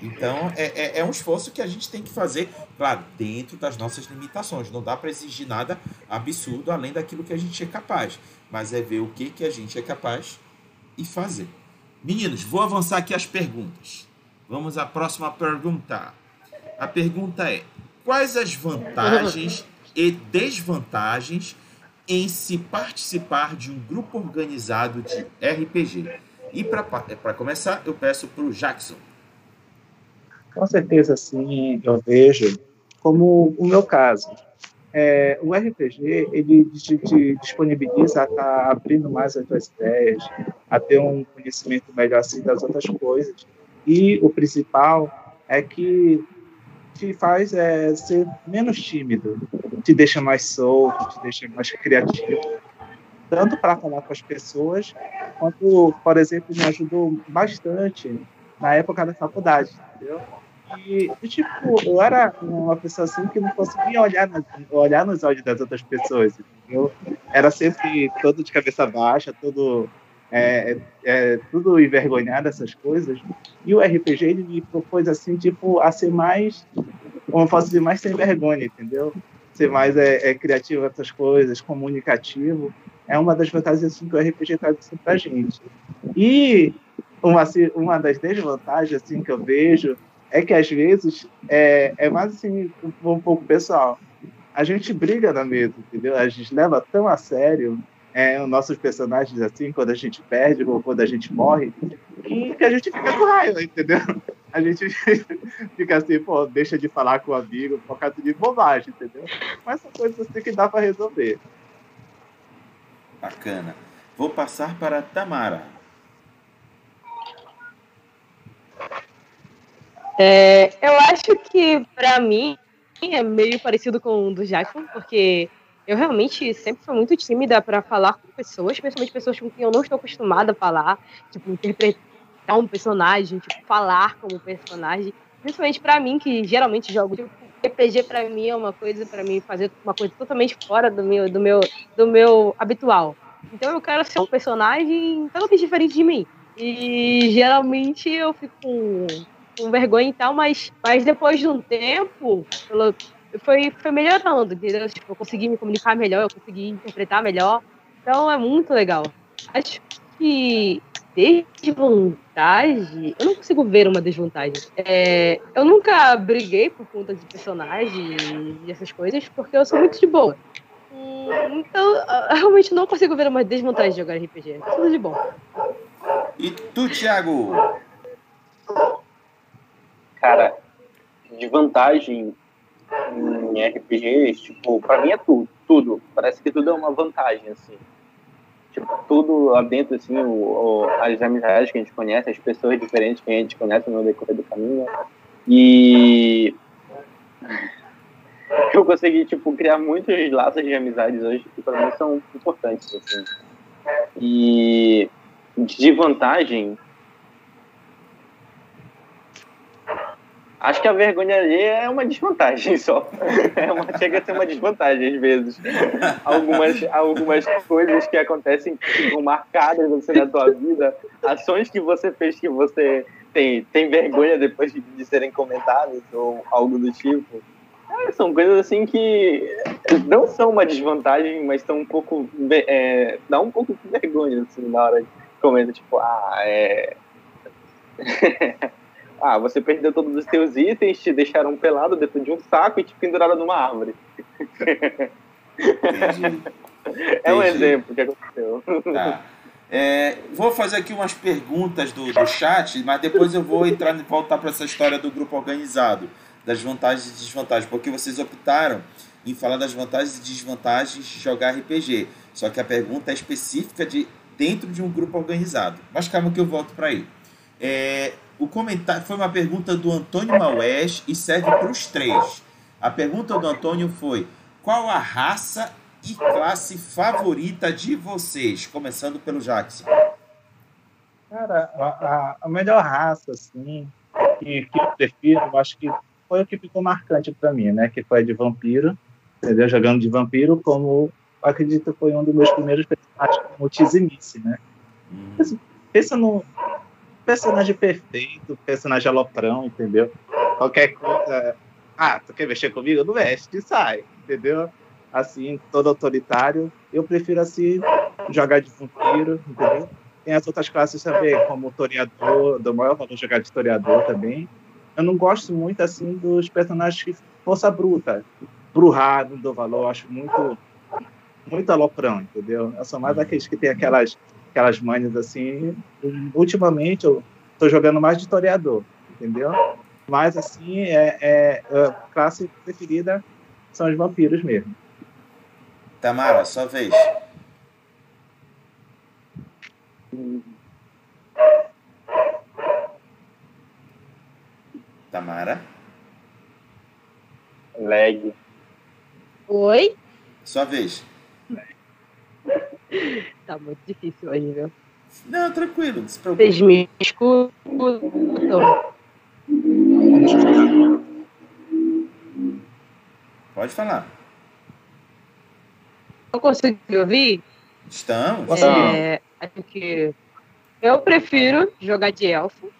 Então é, é, é um esforço que a gente tem que fazer, claro, dentro das nossas limitações. Não dá para exigir nada absurdo além daquilo que a gente é capaz, mas é ver o que, que a gente é capaz e fazer. Meninos, vou avançar aqui as perguntas. Vamos à próxima pergunta. A pergunta é: quais as vantagens e desvantagens em se participar de um grupo organizado de RPG? E para começar, eu peço para o Jackson. Com certeza, sim, eu vejo como o meu caso é, o RPG ele te, te disponibiliza a estar tá abrindo mais as tuas ideias, a ter um conhecimento melhor assim das outras coisas. E o principal é que te faz é, ser menos tímido, te deixa mais solto, te deixa mais criativo, tanto para falar com as pessoas, quanto, por exemplo, me ajudou bastante na época da faculdade, entendeu? E, tipo, eu era uma pessoa assim que não conseguia olhar, olhar nos olhos das outras pessoas. Eu era sempre todo de cabeça baixa, todo é, é, tudo envergonhado, essas coisas. E o RPG ele me propôs assim, tipo, a ser mais, como eu posso dizer, mais sem vergonha, entendeu? Ser mais é, é criativo essas coisas, comunicativo. É uma das vantagens assim, que o RPG traz assim, pra gente. E uma, assim, uma das desvantagens assim, que eu vejo é que às vezes é, é mais assim, um, um pouco pessoal. A gente briga na mesa, entendeu? A gente leva tão a sério é, os nossos personagens assim, quando a gente perde ou quando a gente morre, que, que a gente fica com raiva, entendeu? a gente fica assim, pô, deixa de falar com o amigo por causa de bobagem, entendeu? Mas são coisas assim que dá para resolver. Bacana. Vou passar para Tamara. É, eu acho que, para mim, é meio parecido com o do Jackson, porque eu realmente sempre fui muito tímida para falar com pessoas, principalmente pessoas com quem eu não estou acostumada a falar, tipo, interpretar um personagem, tipo, falar como personagem. Principalmente para mim, que geralmente jogo tipo, RPG para mim é uma coisa para mim fazer uma coisa totalmente fora do meu do meu do meu habitual. Então eu quero ser um personagem totalmente diferente de mim. E geralmente eu fico com, vergonha e tal, mas, mas depois de um tempo, foi, foi melhorando, entendeu? Tipo, eu consegui me comunicar melhor, eu consegui interpretar melhor. Então é muito legal. Acho que desvantagem, eu não consigo ver uma desvantagem. É, eu nunca briguei por conta de personagem e essas coisas, porque eu sou muito de boa. Então, eu realmente não consigo ver uma desvantagem de jogar RPG. Tudo de bom. E tu, Thiago? Cara, de vantagem em RPGs, tipo, pra mim é tudo, tudo. Parece que tudo é uma vantagem, assim. Tipo, tudo lá dentro, assim, o, o, as amizades que a gente conhece, as pessoas diferentes que a gente conhece no decorrer do caminho. E eu consegui, tipo, criar muitos laços de amizades hoje que para mim são importantes, assim. E de vantagem, Acho que a vergonha ali é uma desvantagem só. É uma, chega a ser uma desvantagem às vezes. Algumas, algumas coisas que acontecem que ficam marcadas você na tua vida, ações que você fez que você tem, tem vergonha depois de, de serem comentadas ou algo do tipo. É, são coisas assim que não são uma desvantagem, mas estão um pouco. É, dá um pouco de vergonha assim, na hora de comentar, tipo, ah, é. Ah, você perdeu todos os seus itens, te deixaram pelado dentro de um saco e te penduraram numa árvore. Entendi. É um exemplo que aconteceu. Tá. É, vou fazer aqui umas perguntas do, do chat, mas depois eu vou entrar voltar para essa história do grupo organizado, das vantagens e desvantagens, porque vocês optaram em falar das vantagens e desvantagens de jogar RPG. Só que a pergunta é específica de dentro de um grupo organizado. Mas calma que eu volto para aí. É, o comentário foi uma pergunta do Antônio Maués e serve para os três. A pergunta do Antônio foi: qual a raça e classe favorita de vocês? Começando pelo Jackson. Cara, a, a, melhor raça, assim, que, que eu prefiro, eu acho que foi o que ficou marcante para mim, né? Que foi de vampiro, entendeu? Jogando de vampiro, como acredito foi um dos meus primeiros personagens como Tizimice, né? Hum. Pensa no, personagem perfeito, personagem aloprão, entendeu? Qualquer coisa. Ah, tu quer mexer comigo? Não veste, sai, entendeu? Assim, todo autoritário. Eu prefiro, assim, jogar de vampiro, entendeu? Tem as outras classes também, como toreador, do maior valor jogar de historiador também. Eu não gosto muito, assim, dos personagens que força bruta. Bruhado, do valor, acho muito, muito aloprão, entendeu? Eu sou mais daqueles que tem aquelas aquelas manhas assim. Ultimamente eu estou jogando mais de historiador, entendeu? Mas assim, é, é, a classe preferida são os vampiros mesmo. Tamara, sua vez. Tamara? Leg. Oi? Sua vez. Tá muito difícil hoje, viu? Não, tranquilo, não se preocupe. Vocês me escutam? Pode falar. Não consigo ouvir? Estamos. É, acho que eu prefiro jogar de elfo.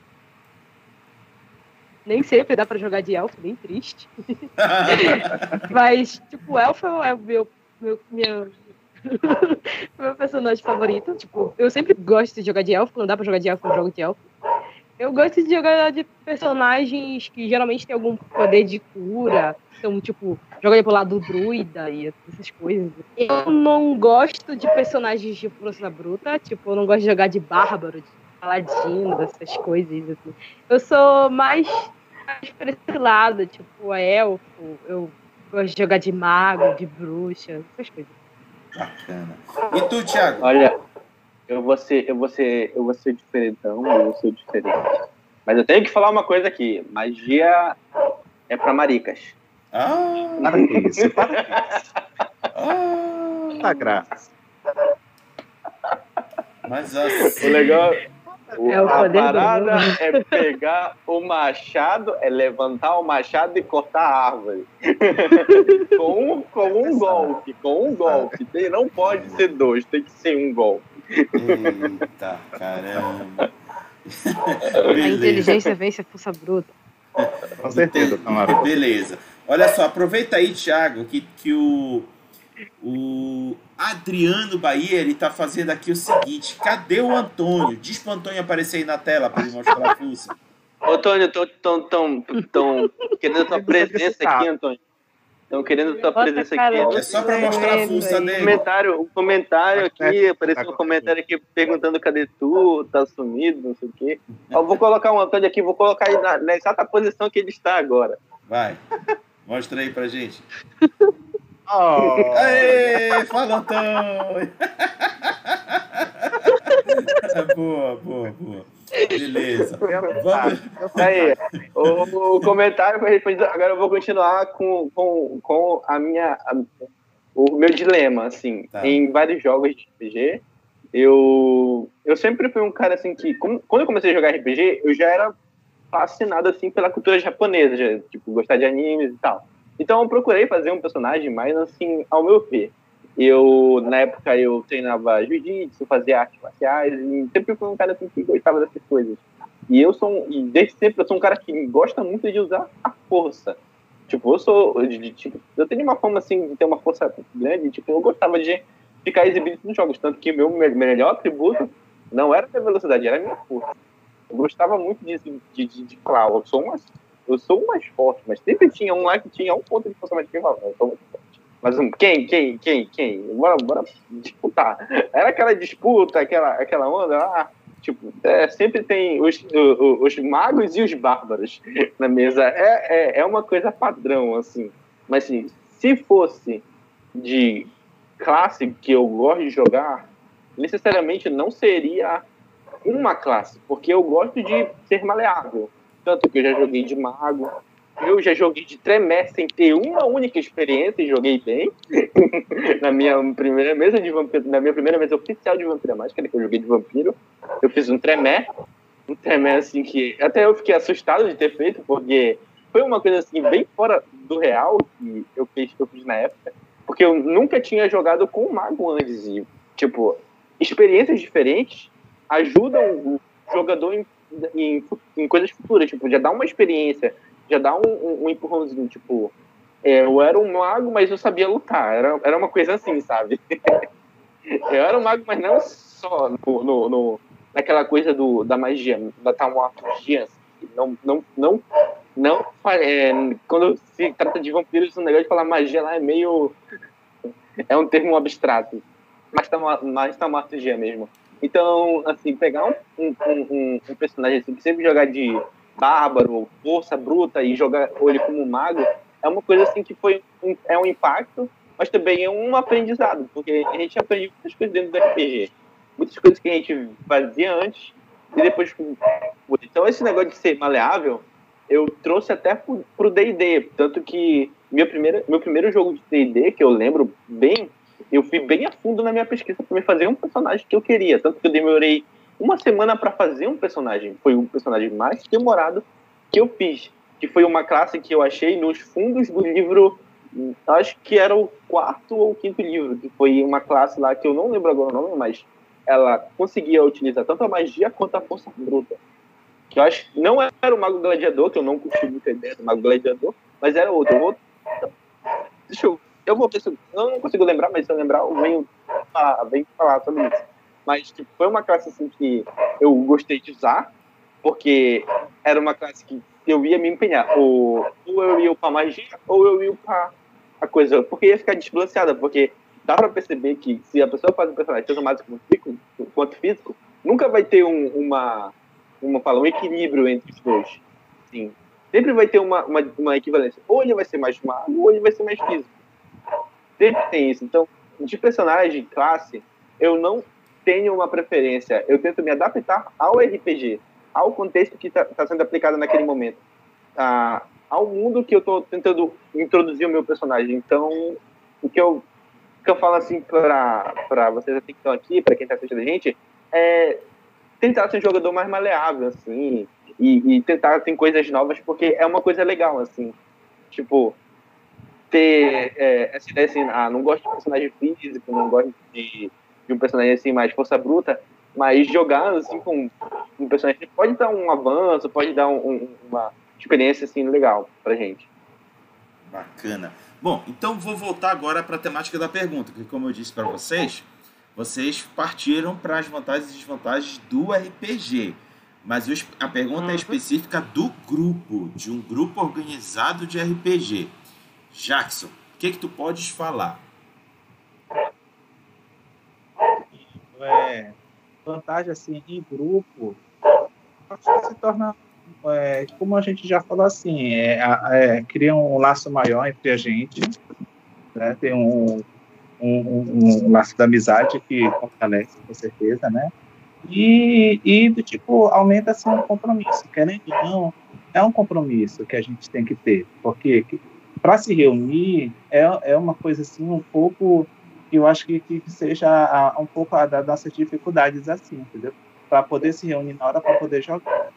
Nem sempre dá pra jogar de elfo, bem triste. Mas, tipo, elfo é o meu, meu, meu, meu personagem favorito. Tipo, eu sempre gosto de jogar de elfo. Quando dá pra jogar de elfo, eu jogo de elfo. Eu gosto de jogar de personagens que geralmente tem algum poder de cura. Então, tipo, joga pro lado do druida e essas coisas. Eu não gosto de personagens de força bruta. Tipo, eu não gosto de jogar de bárbaro, de paladino, dessas coisas. Assim. Eu sou mais, mais pra esse lado, tipo, elfo, eu gosto de jogar de mago, de bruxa, essas coisas. Bacana. E tu, Thiago? Olha, eu vou ser, eu vou ser, eu vou ser diferentão, eu vou ser diferente. Mas eu tenho que falar uma coisa aqui. Magia é pra maricas. Ah, Para isso, para isso. ah, Tá graça. mas O assim, legal, o- É o a parada é pegar o machado, é levantar o machado e cortar a árvore. com, um, com um golpe, com um golpe. Tem- não pode ser dois, tem que ser um golpe. eita caramba. A inteligência vence a força bruta. Com certeza, Tamara. Beleza. Olha só, aproveita aí, Thiago, que, que o, o Adriano Bahia ele tá fazendo aqui o seguinte: cadê o Antônio? Diz pro Antônio aparecer aí na tela para ele mostrar a fuça. Ô, Antônio, tão, tão, tão, tão querendo tua presença aqui, Antônio. Estão querendo tua Bota presença aqui. É só para mostrar a fuça Um dele. comentário, um comentário aqui, apareceu um Tá comentário aqui perguntando cadê tu, tá sumido, não sei o quê. Ó, vou colocar o Antônio aqui, vou colocar ele na, na exata posição que ele está agora. Vai. Mostra aí pra gente. Oh, Aê, fala Antônio! boa, boa, boa. Beleza. Vamos. Aí, o, o comentário foi respondido. Agora eu vou continuar com, com, com a minha, a- o meu dilema, assim. Tá. Em vários jogos de RPG, eu, eu sempre fui um cara, assim, que... como- quando eu comecei a jogar RPG, eu já era fascinado, assim, pela cultura japonesa. Já, tipo, gostar de animes e tal. Então eu procurei fazer um personagem mais, assim, ao meu ver. Eu, na época, eu treinava jiu-jitsu, fazia artes marciais, e sempre fui um cara, assim, que gostava dessas coisas. E eu sou, um- e desde sempre eu sou um cara que gosta muito de usar a força. Tipo, eu sou, de- de- tipo, eu tenho uma forma assim de ter uma força grande, tipo, eu gostava de ficar exibindo nos jogos, tanto que meu me- melhor atributo não era a velocidade, era a minha força. Eu gostava muito disso, de, de, de falar, eu sou mais, eu sou o mais forte, mas sempre tinha um lá que tinha um ponto de força mais que eu falava, eu sou muito forte. Mas um, quem, quem, quem, quem? Bora, bora disputar. Era aquela disputa, aquela, aquela onda lá, Tipo, é, sempre tem os, o- o- os magos e os bárbaros na mesa. É, é, é uma coisa padrão, assim. Mas, assim, se fosse de classe que eu gosto de jogar, necessariamente não seria uma classe, porque eu gosto de ser maleável. Tanto que eu já joguei de mago, eu já joguei de tremé sem ter uma única experiência e joguei bem. na minha primeira mesa de vampiro, na minha primeira mesa oficial de Vampira Mágica, que eu joguei de vampiro, eu fiz um tremé. Um tremé assim que até eu fiquei assustado de ter feito, porque foi uma coisa assim bem fora do real que eu fiz, que eu fiz na época, porque eu nunca tinha jogado com o mago antes e tipo, experiências diferentes ajudam o jogador em, em, em coisas futuras, tipo, já dá uma experiência, já dá um, um, um empurrãozinho, tipo, é, eu era um mago, mas eu sabia lutar, era, era uma coisa assim, sabe? eu era um mago, mas não só no, no, no- naquela coisa do, da magia, da taumaturgia, assim, não, não, não, não, é, quando se trata de vampiros, o negócio de falar magia lá é meio, é um termo abstrato, mas tama- mais taumaturgia mesmo. Então, assim, pegar um, um, um, um personagem assim, que sempre jogar de bárbaro, força bruta e jogar ele como mago, é uma coisa assim que foi um, é um impacto, mas também é um aprendizado, porque a gente aprende muitas coisas dentro do RPG. Muitas coisas que a gente fazia antes e depois. Então, esse negócio de ser maleável, eu trouxe até pro D&D, tanto que meu primeiro, meu primeiro jogo de D&D, que eu lembro bem, eu fui bem a fundo na minha pesquisa para fazer um personagem que eu queria, tanto que eu demorei uma semana para fazer um personagem. Foi o personagem mais demorado que eu fiz, que foi uma classe que eu achei nos fundos do livro, acho que era o quarto ou quinto livro, que foi uma classe lá que eu não lembro agora o nome, mas ela conseguia utilizar tanto a magia quanto a força bruta. Que eu acho não era o Mago Gladiador, que eu não muito a ideia do Mago Gladiador, mas era outro. outro. Deixa eu. Eu vou ver se eu, não consigo lembrar, mas se eu lembrar, eu venho, falar- venho falar sobre isso. Mas tipo, foi uma classe assim que eu gostei de usar, porque era uma classe que eu ia me empenhar. Ou, ou eu ia upar magia, ou eu ia upar a coisa. Porque ia ficar desbalanceada, porque dá pra perceber que se a pessoa faz um personagem tanto quanto físico, quanto físico, nunca vai ter um, uma, uma fala, um equilíbrio entre os dois. Sim. Sempre vai ter uma, uma, uma equivalência. Ou ele vai ser mais mago, ou ele vai ser mais físico. Sempre tem isso. Então, de personagem, classe, eu não tenho uma preferência. Eu tento me adaptar ao RPG, ao contexto que está tá sendo aplicado naquele momento. Ah, ao mundo que eu estou tentando introduzir o meu personagem. Então, o que eu, o que eu falo assim para vocês que estão aqui, para quem está assistindo a gente, é tentar ser um jogador mais maleável, assim, e, e tentar ter coisas novas, porque é uma coisa legal, assim. Tipo, ter é, essa ideia assim, ah, não gosto de personagem físico, não gosto de, de um personagem assim mais força bruta, mas jogar assim com um personagem pode dar um avanço, pode dar um, um, uma experiência assim legal pra gente. Bacana. Bom, então vou voltar agora para a temática da pergunta, que como eu disse para vocês, vocês partiram para as vantagens e desvantagens do RPG. Mas a pergunta é uhum. específica do grupo, de um grupo organizado de RPG. Jackson, o que, que tu podes falar? É, vantagem assim em grupo, se torna, é, como a gente já falou assim, é, é, cria um laço maior entre a gente, né? tem um, um, um, um laço da amizade que fortalece com certeza, né? E, e do tipo, aumenta assim um compromisso, querendo ou não, é um compromisso que a gente tem que ter, porque para se reunir é, é uma coisa assim um pouco eu acho que, que seja a, um pouco a, das nossas dificuldades assim, entendeu? Para poder se reunir na hora para poder jogar.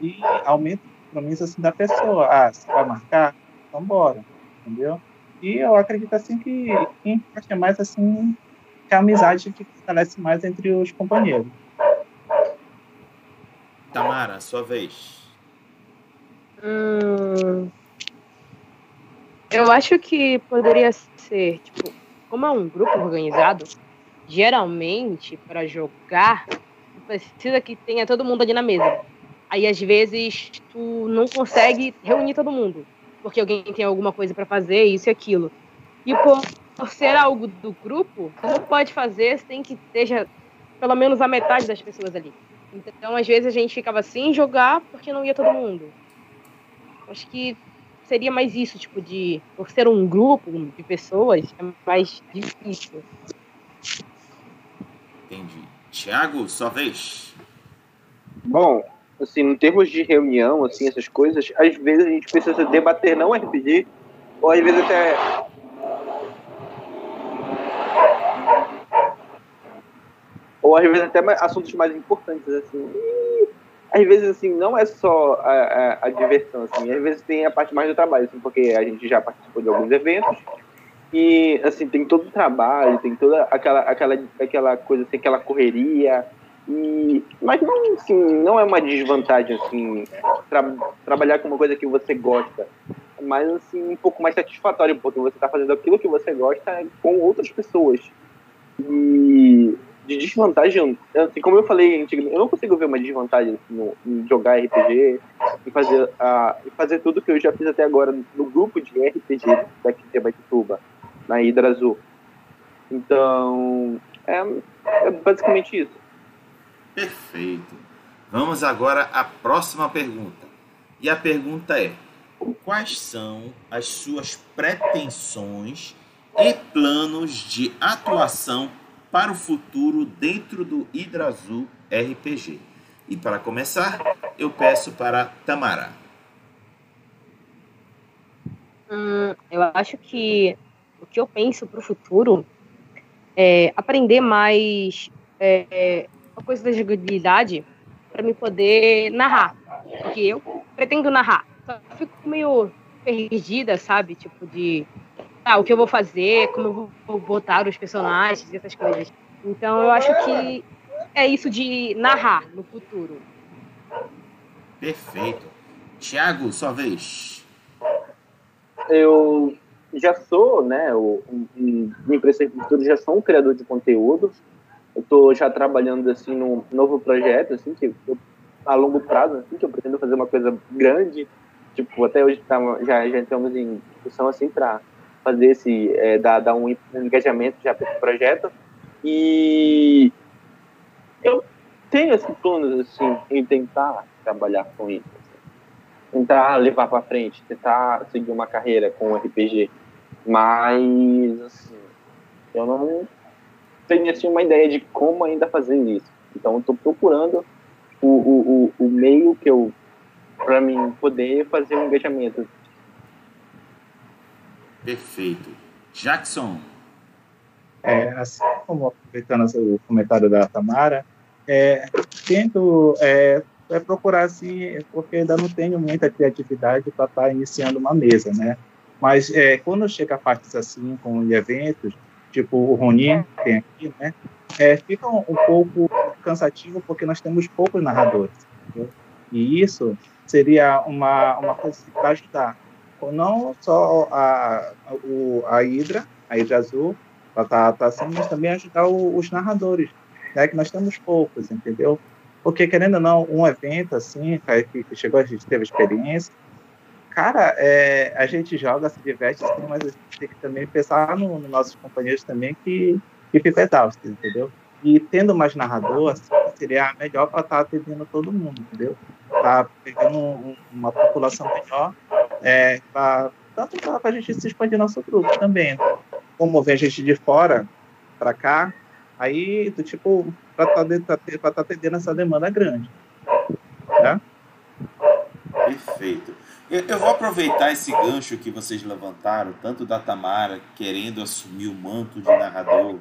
E aumenta o compromisso assim da pessoa. Ah, você vai marcar? Então bora, entendeu? E eu acredito assim que quem é mais assim que a amizade que fortalece mais entre os companheiros. Tamara, sua vez. Hum, eu acho que poderia ser, tipo, como é um grupo organizado, geralmente para jogar precisa que tenha todo mundo ali na mesa. Aí às vezes tu não consegue reunir todo mundo, porque alguém tem alguma coisa para fazer, isso e aquilo. E por por ser algo do grupo, não pode fazer sem que esteja pelo menos a metade das pessoas ali. Então, às vezes, a gente ficava sem jogar porque não ia todo mundo. Acho que seria mais isso, tipo, de. Por ser um grupo de pessoas, é mais difícil. Entendi. Tiago, sua vez. Bom, assim, em termos de reunião, assim, essas coisas, às vezes a gente precisa debater não RPG, ou às vezes até ou às vezes até assuntos mais importantes, assim. Às vezes, assim, não é só a, a, a, diversão, assim, às vezes tem a parte mais do trabalho, assim, porque a gente já participou de alguns eventos e, assim, tem todo o trabalho, tem toda aquela, aquela, aquela coisa, assim, aquela correria, e, mas não, assim, não é uma desvantagem, assim, tra trabalhar com uma coisa que você gosta, mas, assim, um pouco mais satisfatório, porque você está fazendo aquilo que você gosta com outras pessoas. E de desvantagem, assim, como eu falei antigamente, eu não consigo ver uma desvantagem no, em jogar RPG e fazer, uh, fazer tudo que eu já fiz até agora no grupo de RPG daqui de Abaituba, na Hidra Azul. Então, é, é basicamente isso. Perfeito. Vamos agora à próxima pergunta. E a pergunta é: quais são as suas pretensões e planos de atuação para o futuro dentro do Azul RPG. E para começar, eu peço para Tamara. Hum, eu acho que o que eu penso para o futuro é aprender mais é, a coisa da jogabilidade para me poder narrar. Porque eu pretendo narrar. Só fico meio perdida, sabe? Tipo, de ah, o que eu vou fazer, como eu vou botar os personagens, essas coisas. Então eu acho que é isso de narrar no futuro. Perfeito. Tiago, sua vez. Eu já sou, né, o, um, uma empresa de futuro, já sou um criador de conteúdo. Eu estou já trabalhando assim num novo projeto, assim que eu, a longo prazo, assim que eu pretendo fazer uma coisa grande. Tipo, até hoje tá, já já estamos em discussão assim para fazer esse, é, dar, dar um engajamento já para esse projeto. E eu tenho esse plano assim em tentar trabalhar com isso, assim. tentar levar para frente, tentar seguir uma carreira com RPG, mas assim, eu não tenho assim uma ideia de como ainda fazer isso. Então estou procurando o, o, o, o meio que eu para mim poder fazer um engajamento. Perfeito. Jackson. É, assim como aproveitando o comentário da Tamara, é, tento é, é procurar assim, porque ainda não tenho muita criatividade para estar tá iniciando uma mesa, né? Mas é, quando chega a partes assim, com eventos, tipo o Ronin tem aqui, né? É, fica um, um, pouco cansativo porque nós temos poucos narradores. Entendeu? E isso seria uma, uma coisa para ajudar. Não só a, a, a Hidra, a Hidra Azul, tá assim, mas também ajudar o, os narradores, né, que nós temos poucos, entendeu? Porque, querendo ou não, um evento assim, que, que chegou, a gente teve experiência, cara, é, a gente joga, se diverte, assim, mas a gente tem que também pensar nos no nossos companheiros também que, que ficam exaustos, entendeu? E tendo mais narrador, assim, seria melhor para estar tá atendendo todo mundo, entendeu? Tá pegando um, uma população melhor, é, pra, tanto para a gente se expandir nosso grupo também. Como vem gente de fora para cá, aí, do tipo, para estar tá, tá atendendo essa demanda grande. Né? Perfeito. Eu, eu, vou aproveitar esse gancho que vocês levantaram, tanto da Tamara querendo assumir o manto de narrador,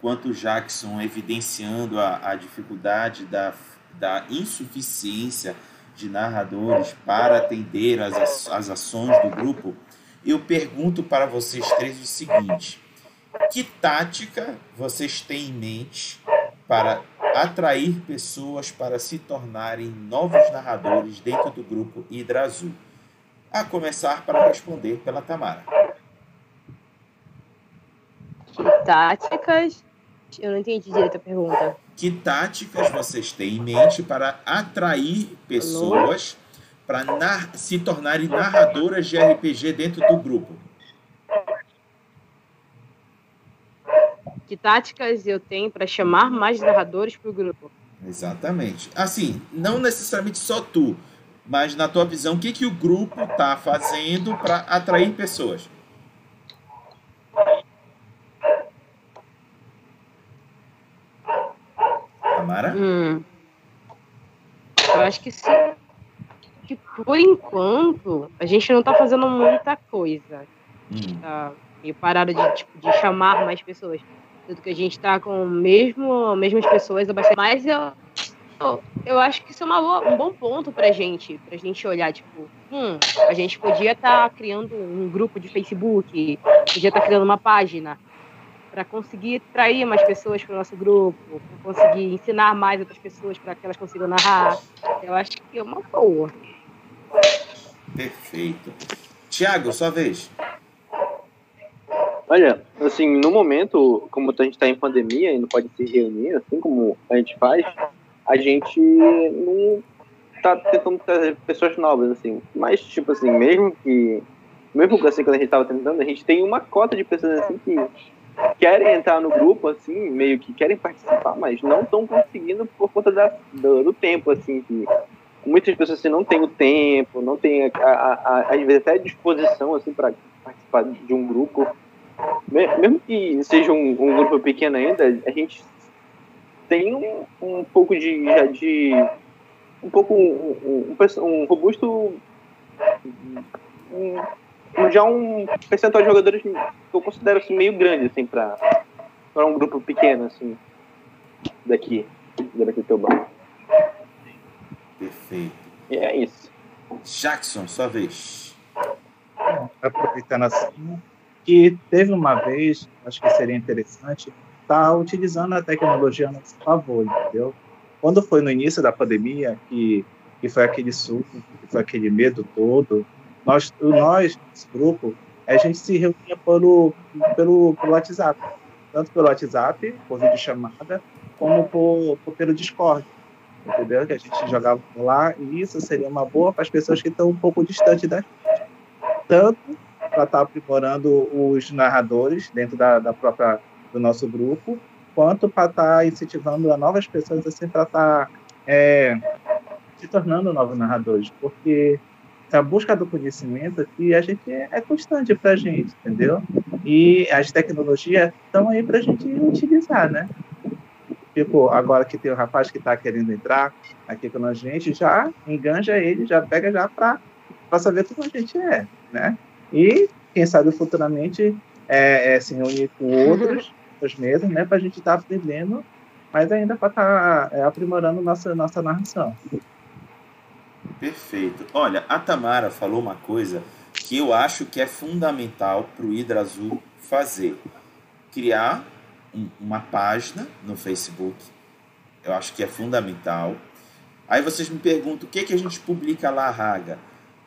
quanto o Jackson evidenciando a, a dificuldade da, da insuficiência de narradores para atender as, as ações do grupo, eu pergunto para vocês três o seguinte: que tática vocês têm em mente para atrair pessoas para se tornarem novos narradores dentro do grupo Hidra Azul? A começar para responder pela Tamara. Que táticas eu não entendi direito a pergunta. Que táticas vocês têm em mente para atrair pessoas para se tornarem narradoras de RPG dentro do grupo? Que táticas eu tenho para chamar mais narradores para o grupo? Exatamente. Assim, não necessariamente só tu, mas na tua visão, o que, que o grupo está fazendo para atrair pessoas? Tamara? Hum. Eu acho que sim. Que por enquanto, a gente não tá fazendo muita coisa. Hum. Tá meio parado de, tipo, de chamar mais pessoas. Tanto que a gente tá com mesmo, mesmas pessoas há bastante. Mas eu, eu acho que isso é uma um bom ponto pra gente, pra gente olhar, tipo, hum, a gente podia estar tá criando um grupo de Facebook, podia estar tá criando uma página para conseguir trair mais pessoas para o nosso grupo, para conseguir ensinar mais outras pessoas para que elas consigam narrar. Eu acho que é uma boa. Perfeito. Tiago, sua vez. Olha, assim, no momento, como a gente está em pandemia e não pode se reunir, assim como a gente faz, a gente não está tentando trazer pessoas novas, assim. Mas, tipo assim, mesmo que. Mesmo assim, quando a gente estava tentando, a gente tem uma cota de pessoas assim que querem entrar no grupo, assim, meio que querem participar, mas não estão conseguindo por conta da, do, do, tempo, assim, que muitas pessoas assim, não têm o tempo, não têm, a, a, a, às vezes, até a disposição, assim, para participar de um grupo. Mesmo que seja um, um, grupo pequeno ainda, a gente tem um, um pouco de, de um pouco um, um, um robusto um, já um percentual de jogadores que eu considero assim, meio grande assim, para um grupo pequeno assim, daqui, daqui do teu bar. Perfeito. E é isso. Jackson, sua vez. Aproveitando assim, que teve uma vez, acho que seria interessante, tá utilizando a tecnologia a nosso favor, entendeu? Quando foi no início da pandemia, que, que foi aquele suco, que foi aquele medo todo, nós, nós, esse grupo, a gente se reunia pelo, pelo, pelo WhatsApp. Tanto pelo WhatsApp, por videochamada, como por, por, pelo Discord. Entendeu? Que a gente jogava lá e isso seria uma boa para as pessoas que estão um pouco distantes da gente. Tanto para estar tá aprimorando os narradores dentro da, da própria do nosso grupo, quanto para estar tá incentivando a novas pessoas assim para estar tá, é, se tornando novos narradores, porque a busca do conhecimento aqui a gente é, é constante para a gente, entendeu? E as tecnologias estão aí para a gente utilizar, né? Tipo, agora que tem o rapaz que está querendo entrar aqui com a gente, já enganja ele, já pega já para saber como a gente é, né? E quem sabe futuramente é, é se reunir com outros, os mesmos, né? Para a gente estar tá aprendendo, mas ainda para estar tá, é, aprimorando nossa, nossa narração. Perfeito. Olha, a Tamara falou uma coisa que eu acho que é fundamental para o Hidra Azul fazer. Criar um, uma página no Facebook. Eu acho que é fundamental. Aí vocês me perguntam o que, que a gente publica lá, Raga.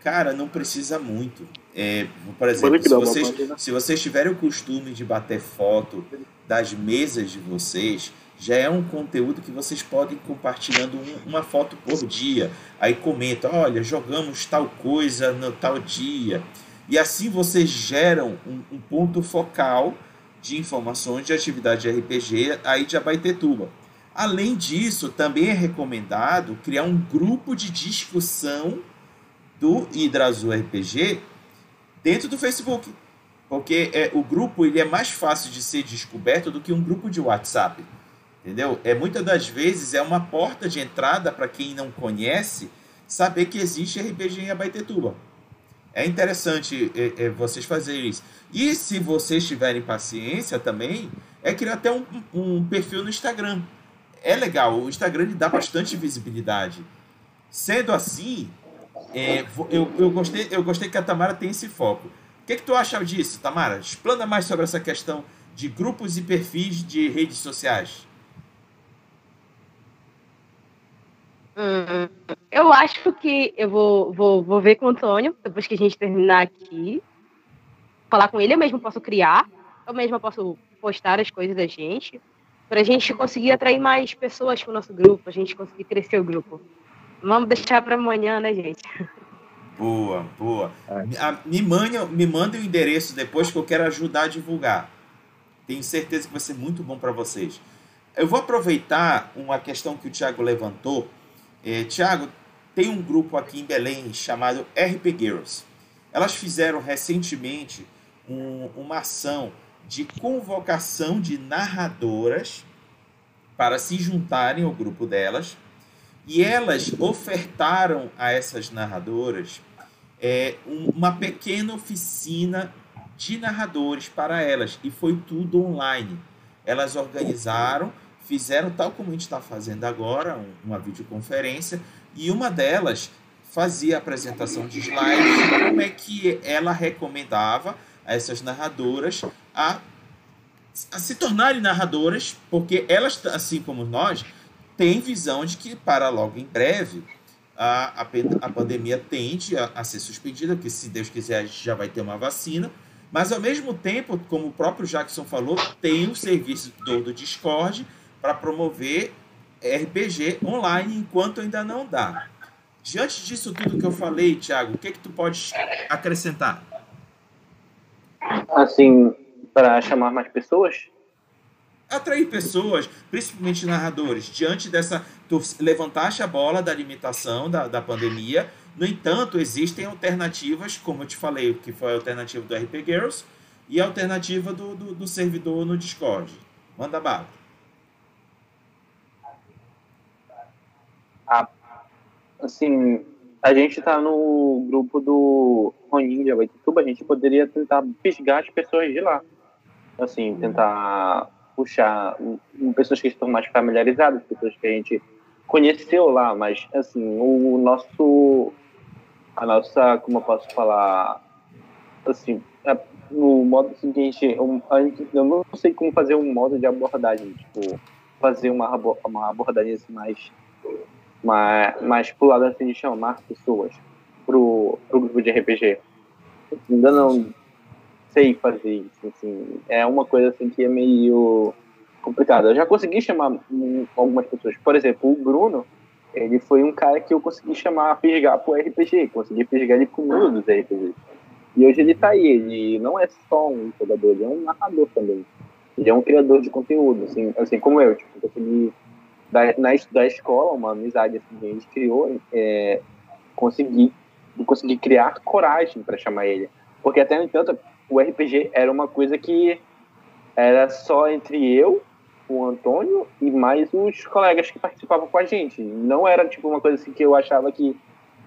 Cara, não precisa muito. É, por exemplo, se vocês, se vocês tiverem o costume de bater foto das mesas de vocês, já é um conteúdo que vocês podem compartilhando um, uma foto por dia. Aí comenta, olha, jogamos tal coisa no tal dia. E assim vocês geram um, um ponto focal de informações de atividade de RPG aí de Abaitetuba. Além disso, também é recomendado criar um grupo de discussão do Hidra Azul RPG dentro do Facebook. Porque é, o grupo ele é mais fácil de ser descoberto do que um grupo de WhatsApp. Entendeu? É muitas das vezes é uma porta de entrada para quem não conhece saber que existe RPG em Abaitetuba. É interessante é, é, vocês fazerem isso. E se vocês tiverem paciência também, é criar até um, um perfil no Instagram. É legal, o Instagram lhe dá bastante visibilidade. Sendo assim, é, eu, eu, gostei, eu gostei que a Tamara tem esse foco. O que, que tu acha disso, Tamara? Explana mais sobre essa questão de grupos e perfis de redes sociais. Hum, eu acho que eu vou, vou, vou ver com o Antônio, depois que a gente terminar aqui. Falar com ele, eu mesmo posso criar, eu mesmo posso postar as coisas da gente, para a gente conseguir atrair mais pessoas para o nosso grupo, a gente conseguir crescer o grupo. Vamos deixar para amanhã, né, gente? Boa, boa. Me, manda, me manda o endereço depois que eu quero ajudar a divulgar. Tenho certeza que vai ser muito bom para vocês. Eu vou aproveitar uma questão que o Thiago levantou é, Tiago, tem um grupo aqui em Belém chamado RP Girls. Elas fizeram recentemente um, uma ação de convocação de narradoras para se juntarem ao grupo delas e elas ofertaram a essas narradoras é, um, uma pequena oficina de narradores para elas e foi tudo online. Elas organizaram fizeram tal como a gente está fazendo agora, uma videoconferência, e uma delas fazia a apresentação de slides de como é que ela recomendava a essas narradoras a, a se tornarem narradoras, porque elas, assim como nós, têm visão de que para logo em breve a, a, a pandemia tende a, a ser suspendida, porque se Deus quiser já vai ter uma vacina, mas ao mesmo tempo, como o próprio Jackson falou, tem o serviço do, do Discord, para promover RPG online enquanto ainda não dá. Diante disso tudo que eu falei, Thiago, o que, que tu pode acrescentar? Assim, para chamar mais pessoas? Atrair pessoas, principalmente narradores, diante dessa. Tu levantaste a bola da limitação da, da pandemia. No entanto, existem alternativas, como eu te falei, que foi a alternativa do RP Girls e a alternativa do, do, do servidor no Discord. Manda bala. Assim, a gente tá no grupo do Roninho de Abaituba, a gente poderia tentar fisgar as pessoas de lá. Assim, tentar puxar pessoas que estão mais familiarizadas, pessoas que a gente conheceu lá, mas assim, o nosso a nossa, como eu posso falar, assim, é, no modo seguinte, eu, eu não sei como fazer um modo de abordagem, tipo, fazer uma, uma abordagem assim, mais mas, mas pro lado assim de chamar pessoas pro, pro grupo de RPG. Ainda não sei fazer isso, assim, é uma coisa assim que é meio complicada. Eu já consegui chamar algumas pessoas, por exemplo, o Bruno, ele foi um cara que eu consegui chamar a fisgar pro RPG, consegui fisgar ele pro mundo dos RPG. E hoje ele tá aí, ele não é só um jogador, ele é um narrador também. Ele é um criador de conteúdo, assim, assim como eu, tipo, consegui da, na, da escola, uma amizade assim, que a gente criou, é, consegui, consegui criar coragem para chamar ele. Porque até no entanto, o RPG era uma coisa que era só entre eu, o Antônio e mais os colegas que participavam com a gente. Não era tipo uma coisa assim que eu achava que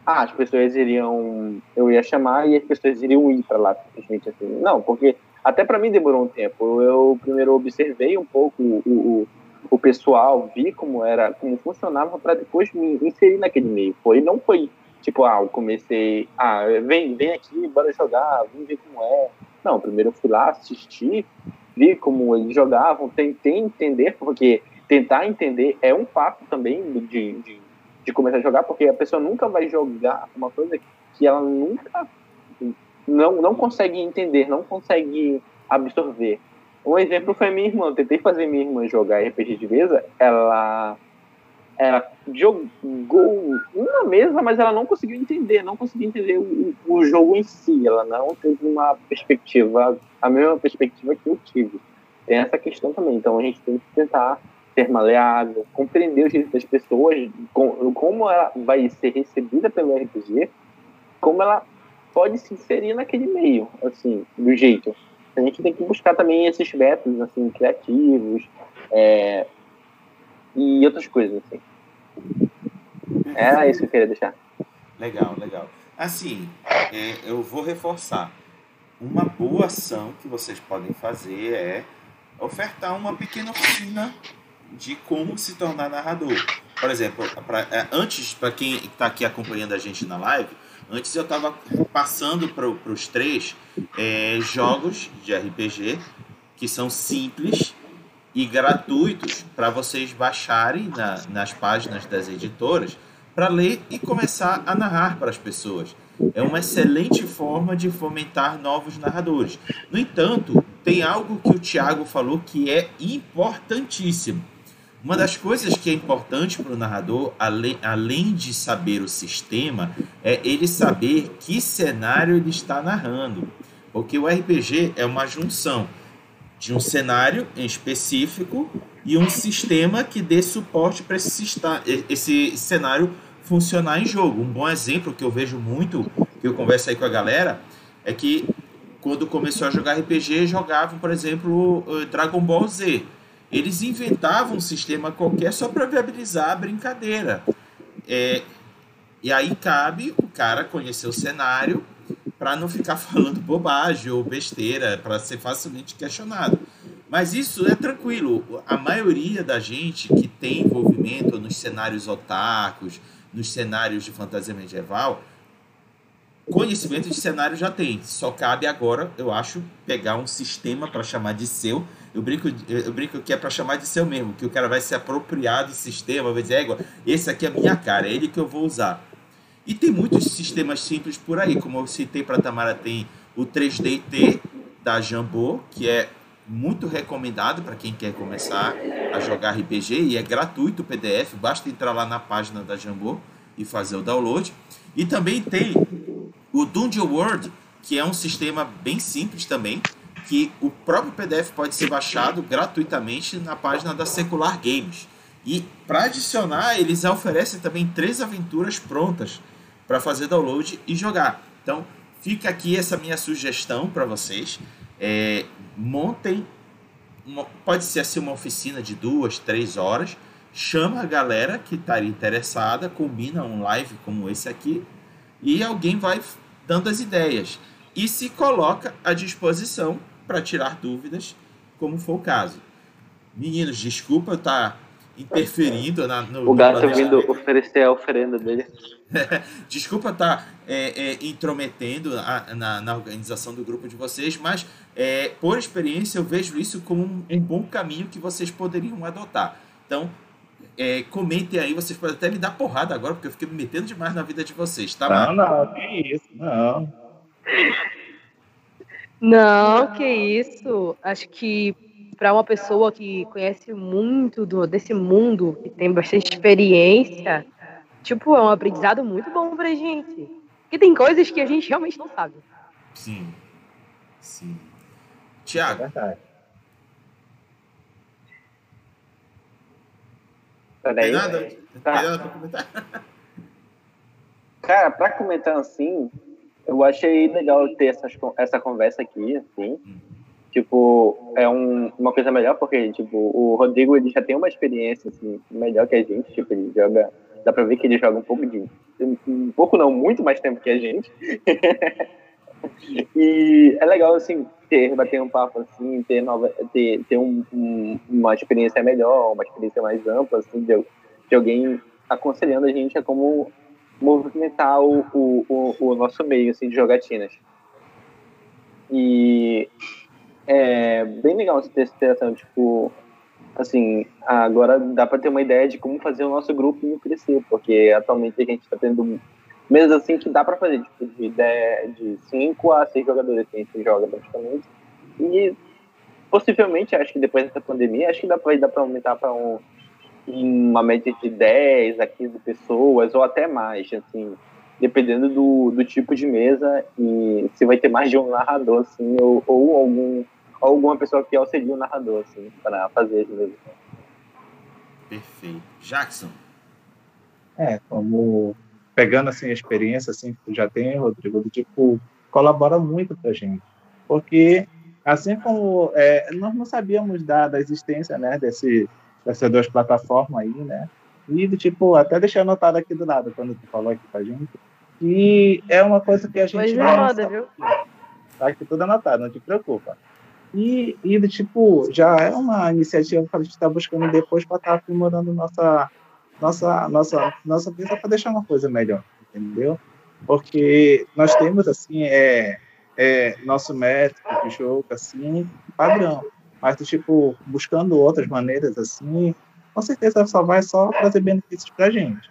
ah, as pessoas iriam, eu ia chamar e as pessoas iriam ir para lá, simplesmente assim. Não, porque até para mim demorou um tempo. Eu primeiro observei um pouco o, o, o pessoal, vi como era, como funcionava para depois me inserir naquele meio. Foi, não foi tipo, ah, eu comecei, ah, vem, vem aqui, bora jogar, vem ver como é. Não, primeiro eu fui lá assistir, vi como eles jogavam, tentei entender, porque tentar entender é um fato também de, de de começar a jogar, porque a pessoa nunca vai jogar uma coisa que ela nunca não, não consegue entender, não consegue absorver. Um exemplo foi minha irmã. Eu tentei fazer minha irmã jogar RPG de mesa. Ela, ela jogou uma mesa, mas ela não conseguiu entender, não conseguiu entender o, o jogo em si. Ela não teve uma perspectiva, a mesma perspectiva que eu tive. Tem essa questão também. Então a gente tem que tentar ser maleável, compreender os direitos das pessoas, como ela vai ser recebida pelo RPG, como ela pode se inserir naquele meio, assim, do jeito. A gente tem que buscar também esses métodos, assim, criativos, é, e outras coisas, assim. Era isso que eu queria deixar. Legal, legal. Assim, é, eu vou reforçar. Uma boa ação que vocês podem fazer é ofertar uma pequena oficina de como se tornar narrador. Por exemplo, pra, é, antes, para quem está aqui acompanhando a gente na live, antes eu estava passando para os três é, jogos de RPG que são simples e gratuitos para vocês baixarem na, nas páginas das editoras para ler e começar a narrar para as pessoas. É uma excelente forma de fomentar novos narradores. No entanto, tem algo que o Tiago falou que é importantíssimo uma das coisas que é importante para o narrador, além, além de saber o sistema, é ele saber que cenário ele está narrando. Porque o RPG é uma junção de um cenário em específico e um sistema que dê suporte para esse, esse cenário funcionar em jogo. Um bom exemplo que eu vejo muito, que eu converso aí com a galera, é que quando começou a jogar RPG, jogavam, por exemplo, Dragon Ball Z eles inventavam um sistema qualquer só para viabilizar a brincadeira. É, e aí cabe o cara conhecer o cenário para não ficar falando bobagem ou besteira, para ser facilmente questionado. Mas isso é tranquilo. A maioria da gente que tem envolvimento nos cenários otakus, nos cenários de fantasia medieval, conhecimento de cenário já tem. Só cabe agora, eu acho, pegar um sistema para chamar de seu eu brinco, eu brinco que é para chamar de seu mesmo, que o cara vai se apropriar do sistema, vai dizer, égua, esse aqui é a minha cara, é ele que eu vou usar. E tem muitos sistemas simples por aí, como eu citei para Tamara, tem o 3DT da Jambô, que é muito recomendado para quem quer começar a jogar RPG e é gratuito o PDF, basta entrar lá na página da Jambô e fazer o download. E também tem o Dungeon World, que é um sistema bem simples também, que o próprio PDF pode ser baixado gratuitamente na página da Secular Games. E para adicionar, eles oferecem também três aventuras prontas para fazer download e jogar. Então, fica aqui essa minha sugestão para vocês. É, montem, uma, pode ser assim uma oficina de duas, três horas. Chama a galera que estaria interessada, combina um live como esse aqui e alguém vai dando as ideias e se coloca à disposição para tirar dúvidas, como for o caso. Meninos, desculpa eu estar tá interferindo na, no. O gato vindo oferecer a oferenda dele. desculpa estar tá, é, é, intrometendo a, na, na, organização do grupo de vocês, mas é, por experiência eu vejo isso como um, um, bom caminho que vocês poderiam adotar. Então, é, comentem aí, vocês podem até me dar porrada agora, porque eu fiquei me metendo demais na vida de vocês, tá? Não, não, que isso, não. Não, que isso. Acho que para uma pessoa que conhece muito do, desse mundo, que tem bastante experiência, tipo, é um aprendizado muito bom pra gente. Porque tem coisas que a gente realmente não sabe. Sim. Sim. Tiago. É Peraí. Tem nada, tá. nada comentar? Cara, para comentar assim, eu achei legal ter essas, con- essa conversa aqui, assim. Tipo, é um, uma coisa melhor, porque, tipo, o Rodrigo, ele já tem uma experiência, assim, melhor que a gente. Tipo, ele joga... Dá pra ver que ele joga um pouco de... Um pouco não, muito mais tempo que a gente. e é legal, assim, ter, bater um papo, assim, ter, nova, ter, ter um, um- uma experiência melhor, uma experiência mais ampla, assim, de, de alguém aconselhando a gente a como movimentar o, o, o, o nosso meio, assim, de jogatinas. E é bem legal essa interação, tipo, assim, agora dá para ter uma ideia de como fazer o nosso grupo crescer, porque atualmente a gente está tendo mesas assim que dá para fazer, tipo, de, ideia de 5 a 6 jogadores que a gente joga praticamente. E possivelmente, acho que depois dessa pandemia, acho que dá para aumentar para um, uma média de 10 a 15 pessoas, ou até mais, assim, dependendo do, do tipo de mesa e se vai ter mais de um narrador, assim, ou, ou algum, alguma pessoa que auxilia o narrador, assim, para fazer as mesas. Perfeito. Jackson. É, como pegando assim a experiência assim que tu já tem, Rodrigo, do tipo colabora muito pra gente, porque assim como é, nós não sabíamos da, da existência, né, desse dessas duas plataformas aí, né, e tipo até deixar anotado aqui do lado quando tu falou aqui pra gente, e é uma coisa que a gente Pois é, não roda, viu? Tá aqui tudo anotado, não te preocupa. E, e tipo, já é uma iniciativa que a gente está buscando depois para estar aprimorando nossa, nossa, nossa, nossa vida para deixar uma coisa melhor, entendeu? Porque nós temos, assim, é, é, nosso método de jogo, assim, padrão. Mas, tipo, buscando outras maneiras, assim, com certeza só vai só trazer benefícios para a gente.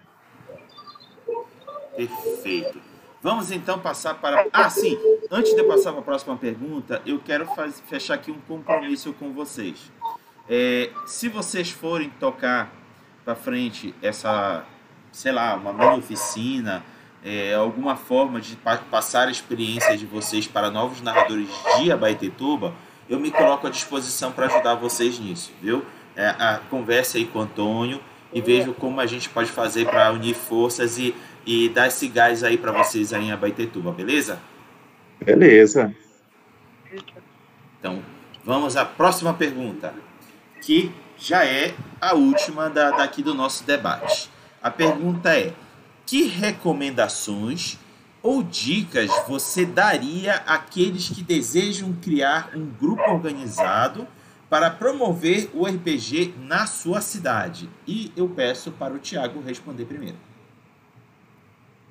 Perfeito. Vamos então passar para. Ah, sim. Antes de eu passar para a próxima pergunta, eu quero faz... fechar aqui um compromisso com vocês. É, se vocês forem tocar para frente essa, sei lá, uma mini oficina, é, alguma forma de pa passar a experiência de vocês para novos narradores de Abaetetuba, eu me coloco à disposição para ajudar vocês nisso, viu? É, a, converse aí com o Antônio e veja como a gente pode fazer para unir forças e, e dar esse gás aí para vocês aí em Abaetetuba, beleza? Beleza. Então, vamos à próxima pergunta, que já é a última da, daqui do nosso debate. A pergunta é: que recomendações ou dicas você daria àqueles que desejam criar um grupo organizado para promover o RPG na sua cidade? E eu peço para o Tiago responder primeiro.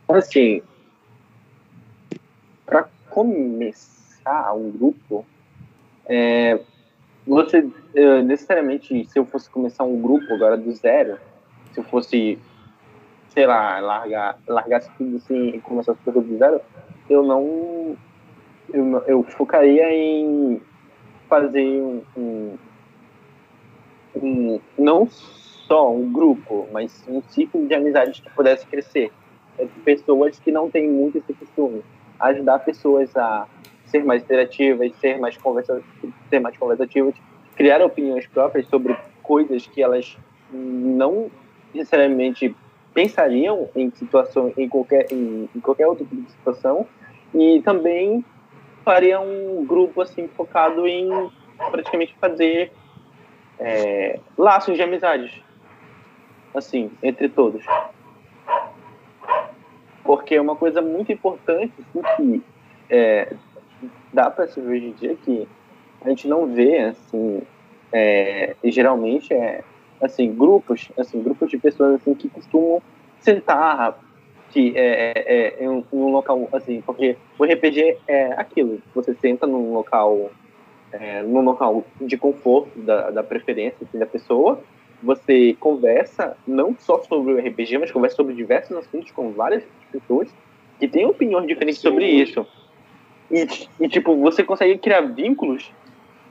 Assim, para começar um grupo, é, você é, necessariamente, se eu fosse começar um grupo agora do zero, se eu fosse, sei lá, largar, largasse tudo assim e começasse tudo do zero, eu não, eu, eu focaria em fazer um, um, um- não só um grupo, mas um ciclo de amizades que pudesse crescer entre pessoas que não têm muito esse costume. Ajudar pessoas a ser mais interativas, ser mais, conversa, ser mais conversativas, criar opiniões próprias sobre coisas que elas não necessariamente pensariam em situação, em qualquer, em, em qualquer outro tipo de situação, e também faria um grupo assim focado em praticamente fazer é, laços de amizades, assim, entre todos. Porque é uma coisa muito importante assim, que é, dá para se ver hoje em dia que a gente não vê assim é, geralmente é assim grupos assim grupos de pessoas assim que costumam sentar que é, é, é em, um, local assim porque o RPG é aquilo você senta num local é, num local de conforto da, da preferência assim, da pessoa você conversa não só sobre o RPG, mas conversa sobre diversos assuntos com várias pessoas que têm opiniões diferentes Sim. sobre isso. E, e, tipo, você consegue criar vínculos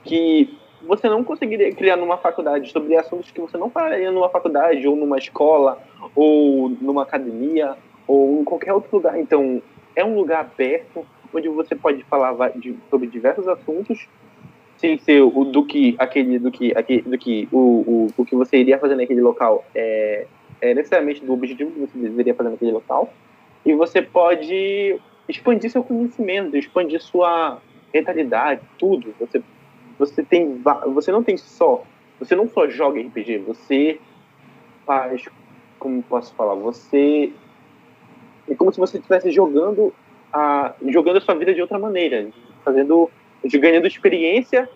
que você não conseguiria criar numa faculdade, sobre assuntos que você não falaria numa faculdade, ou numa escola, ou numa academia, ou em qualquer outro lugar. Então, é um lugar aberto, onde você pode falar de- sobre diversos assuntos sem ser o do que aquele do que aquele, do que o, o, o que você iria fazer naquele local é, é necessariamente do objetivo que você deveria fazer naquele local e você pode expandir seu conhecimento, expandir sua mentalidade, tudo. Você você tem você não tem só você não só joga RPG, você faz como posso falar, você é como se você estivesse jogando a jogando a sua vida de outra maneira, fazendo ganhando experiência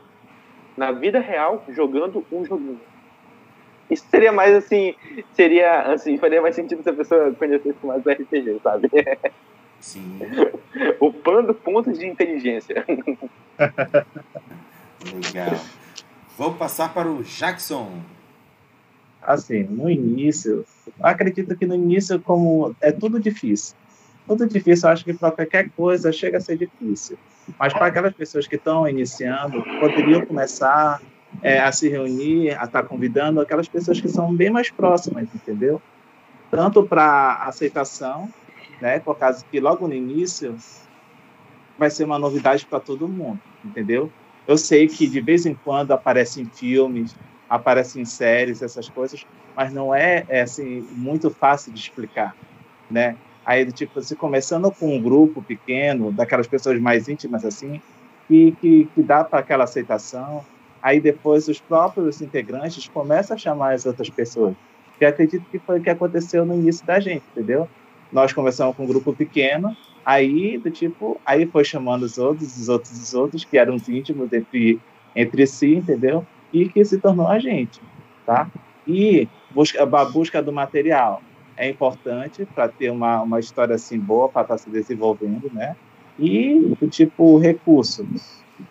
na vida real jogando um joguinho. Isso seria mais assim, seria assim, faria mais sentido se a pessoa conhecesse mais o RPG, sabe? Sim. Upando pontos de inteligência. Legal. Vou passar para o Jackson. Assim, no início, acredito que no início, como é tudo difícil, tudo difícil, eu acho que para qualquer coisa chega a ser difícil. Mas para aquelas pessoas que estão iniciando, poderiam começar é, a se reunir, a estar tá convidando aquelas pessoas que são bem mais próximas, entendeu? Tanto para aceitação, né, por causa que logo no início vai ser uma novidade para todo mundo, entendeu? Eu sei que de vez em quando aparecem filmes, aparecem séries, essas coisas, mas não é, é assim muito fácil de explicar, né? Aí, tipo, se começando com um grupo pequeno, daquelas pessoas mais íntimas assim, que, que, que dá para aquela aceitação, aí depois os próprios integrantes começam a chamar as outras pessoas. Que acredito que foi o que aconteceu no início da gente, entendeu? Nós começamos com um grupo pequeno, aí do tipo, aí foi chamando os outros, os outros, os outros, que eram os íntimos entre, entre si, entendeu? E que se tornou a gente, tá? E busca, a busca do material é importante para ter uma, uma história assim boa para estar tá se desenvolvendo, né? E o tipo recurso.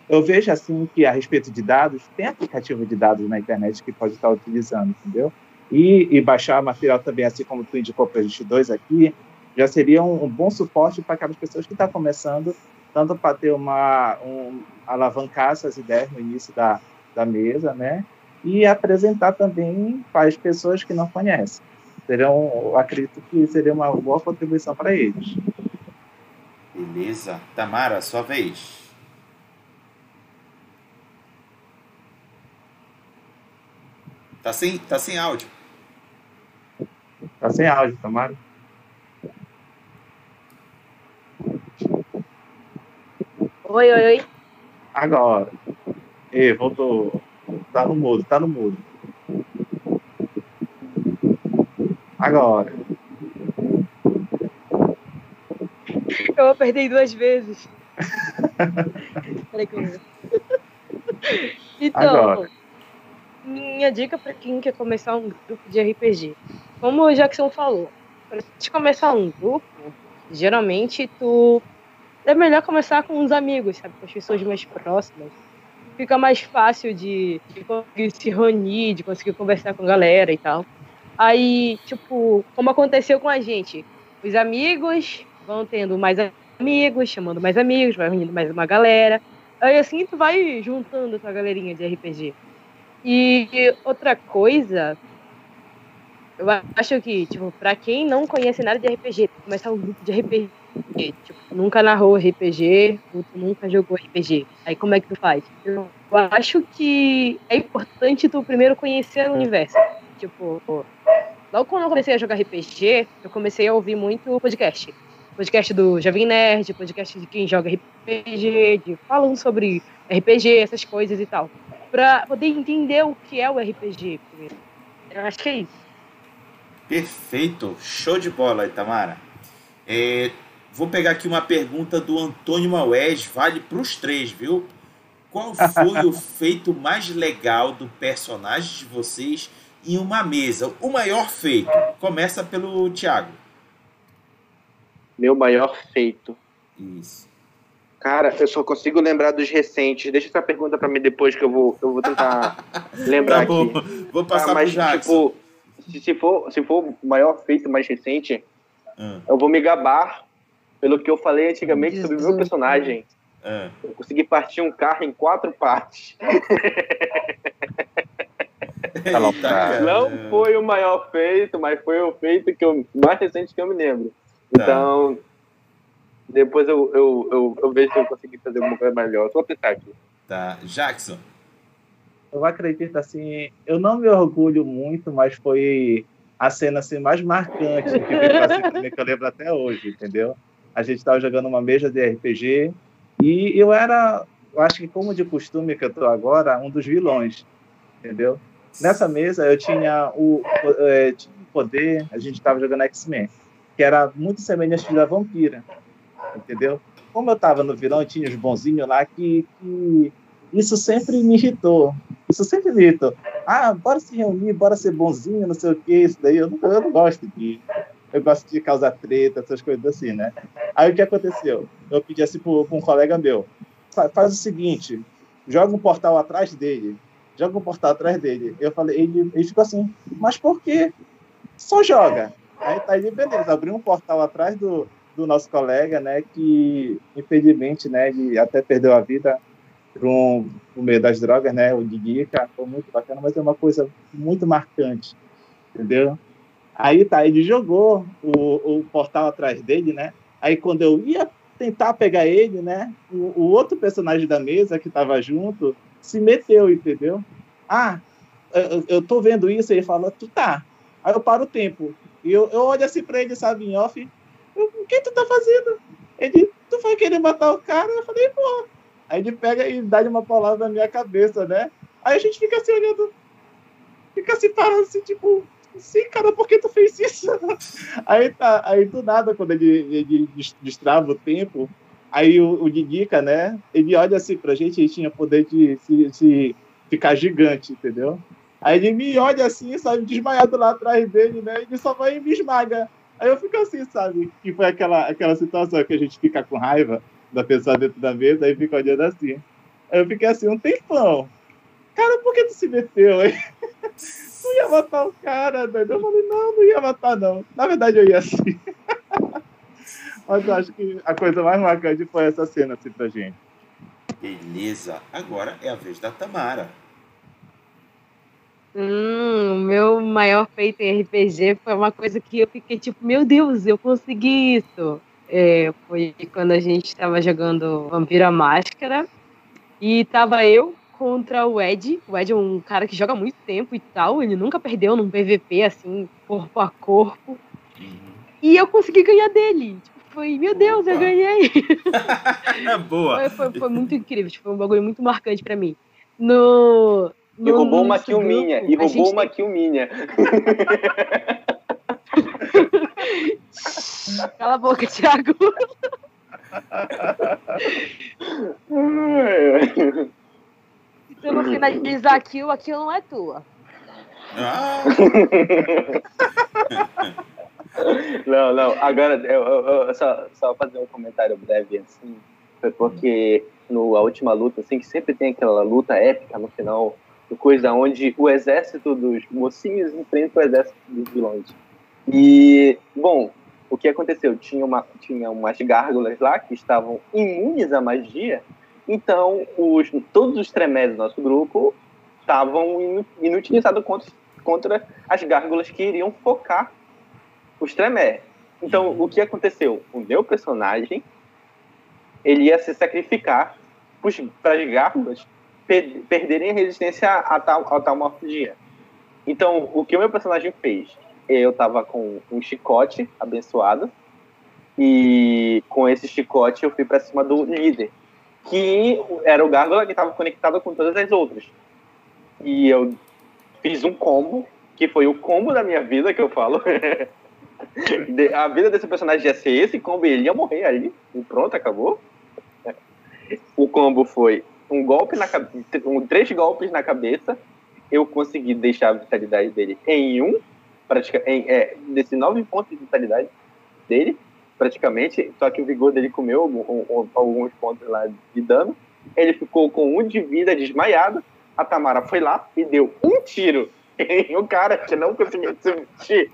Eu vejo assim que a respeito de dados, tem aplicativo de dados na internet que pode estar utilizando, entendeu? E, e baixar material também, assim como tu indicou para a gente dois aqui, já seria um, um bom suporte para aquelas pessoas que estão começando, tanto para ter uma um, alavancar essas ideias no início da, da mesa, né? E apresentar também para as pessoas que não conhecem um, acredito que seria uma boa contribuição para eles. Beleza. Tamara, sua vez. Tá sem, tá sem áudio. Tá sem áudio, Tamara. Oi, oi, oi. Agora. E voltou. Tá no mudo, tá no mudo. Agora. Eu apertei duas vezes. Peraí que eu... Então, Agora. minha dica para quem quer começar um grupo de RPG. Como o Jackson falou, para te começar um grupo, geralmente tu é melhor começar com uns amigos, sabe? Com as pessoas mais próximas. Fica mais fácil de, de conseguir se reunir, de conseguir conversar com a galera e tal. Aí, tipo, como aconteceu com a gente, os amigos vão tendo mais amigos, chamando mais amigos, vai reunindo mais uma galera. Aí assim tu vai juntando a tua galerinha de RPG. E outra coisa, eu acho que, tipo, pra quem não conhece nada de RPG, começar um grupo de RPG. Tipo, nunca narrou RPG, nunca jogou RPG. Aí como é que tu faz? Eu acho que é importante tu primeiro conhecer o universo. Tipo, logo quando eu comecei a jogar RPG, eu comecei a ouvir muito podcast. Podcast do Jovem Nerd, podcast de quem joga RPG, de falando sobre RPG, essas coisas e tal. Pra poder entender o que é o RPG primeiro. Eu acho que é isso. Perfeito, show de bola, Itamara. É, vou pegar aqui uma pergunta do Antônio Maués, vale para os três, viu? Qual foi o feito mais legal do personagem de vocês em uma mesa. O maior feito. Começa pelo Thiago. Meu maior feito. Isso. Cara, eu só consigo lembrar dos recentes. Deixa essa pergunta para mim depois que eu vou, eu vou tentar lembrar tá aqui. Vou passar ah, mas, pro tipo, se, se, for, se for o maior feito mais recente, hum. eu vou me gabar pelo que eu falei antigamente sobre o meu personagem. Hum. Eu consegui partir um carro em quatro partes. Eita, não foi o maior feito, mas foi o feito que eu, mais recente que eu me lembro. Tá. Então, depois eu, eu, eu, eu, vejo se eu consegui fazer alguma coisa melhor. Só pensar aqui. Tá. Jackson. Eu acredito assim, eu não me orgulho muito, mas foi a cena assim, mais marcante que, assim, que eu lembro até hoje, entendeu? A gente estava jogando uma mesa de RPG e eu era, eu acho que como de costume que eu tô agora, um dos vilões, entendeu? Nessa mesa eu tinha o, é, tinha o poder, a gente estava jogando X-Men, que era muito semelhante da vampira, entendeu? Como eu estava no vilão, tinha os bonzinhos lá que, que isso sempre me irritou. Isso sempre me irritou. Ah, bora se reunir, bora ser bonzinho, não sei o que, isso daí. Eu não, eu não gosto de. Eu gosto de causar treta, essas coisas assim, né? Aí o que aconteceu? Eu pedi assim para um colega meu: faz o seguinte, joga um portal atrás dele. Joga um portal atrás dele. Eu falei, ele, ele ficou assim, mas por quê? Só joga. Aí tá aí, beleza, abriu um portal atrás do, do nosso colega, né, que infelizmente, né, ele até perdeu a vida por, por meio das drogas, né? O Didi, cara, foi muito bacana, mas é uma coisa muito marcante, entendeu? Aí tá, ele jogou o, o portal atrás dele, né? Aí quando eu ia tentar pegar ele, né? O, o outro personagem da mesa que tava junto se meteu, entendeu? Ah, eu, eu tô vendo isso, ele fala, tu tá. Aí eu paro o tempo. E eu, eu olho assim pra ele, sabe, em off. o que tu tá fazendo? Ele, tu foi querer matar o cara? Eu falei, pô, Aí ele pega e dá uma palavra na minha cabeça, né? Aí a gente fica assim olhando, fica assim parando assim, tipo, sim, cara, por que tu fez isso? Aí tá, aí do nada, quando ele, ele destrava o tempo, aí o, o né? Ele olha assim pra gente, ele tinha poder de se, se ficar gigante, entendeu? Aí ele me olha assim, sabe, desmaiado lá atrás dele, né? Ele só vai e me esmaga. Aí eu fico assim, sabe? Que foi aquela, aquela situação que a gente fica com raiva da pessoa dentro da mesa, aí fica olhando assim. Aí eu fiquei assim, um tempão. Cara, por que tu se meteu aí? não ia matar o cara, doido. Eu falei, não, não ia matar, não. Na verdade, eu ia assim. Mas eu acho que a coisa mais marcante foi essa cena assim pra gente. Beleza. Agora é a vez da Tamara. Hum, o meu maior feito em RPG foi uma coisa que eu fiquei tipo, meu Deus, eu consegui isso. É, foi quando a gente estava jogando Vampira Máscara e tava eu contra o Ed. O Ed é um cara que joga muito tempo e tal. Ele nunca perdeu num PVP assim, corpo a corpo. Uhum. E eu consegui ganhar dele. Tipo, foi, meu Deus, Opa. eu ganhei. Boa. Foi, foi, foi, muito incrível. Tipo, foi um bagulho muito marcante para mim. No, no, e roubou uma kill minha. E roubou uma kill minha. Cala a boca, Thiago. Se eu não finalizar aquilo, aquilo não é tua. Ah. não, não. Agora, eu, eu, eu, só, só fazer um comentário breve assim. Foi porque no, a última luta, assim, que sempre tem aquela luta épica no final, coisa onde o exército dos mocinhos enfrenta o exército dos vilões. E, bom, o que aconteceu? Tinha, uma, tinha umas gárgulas lá que estavam imunes à magia, então os, todos os tremés do nosso grupo estavam inutilizados contra, contra as gárgulas que iriam focar os tremés. Então, o que aconteceu? O meu personagem ele ia se sacrificar para as gárgulas per, perderem resistência a tal, a tal morfologia. Então, o que o meu personagem fez? Eu tava com um chicote abençoado. E com esse chicote eu fui para cima do líder, que era o Gárgula que estava conectado com todas as outras. E eu fiz um combo, que foi o combo da minha vida, que eu falo. a vida desse personagem ia ser esse combo e ele ia morrer ali. E pronto, acabou. O combo foi um golpe na um, três golpes na cabeça. Eu consegui deixar a vitalidade dele em um praticamente, é, desse nove pontos de vitalidade dele, praticamente, só que o vigor dele comeu alguns pontos lá de dano. Ele ficou com um de vida desmaiado. A Tamara foi lá e deu um tiro em um cara que não conseguiu se mexer.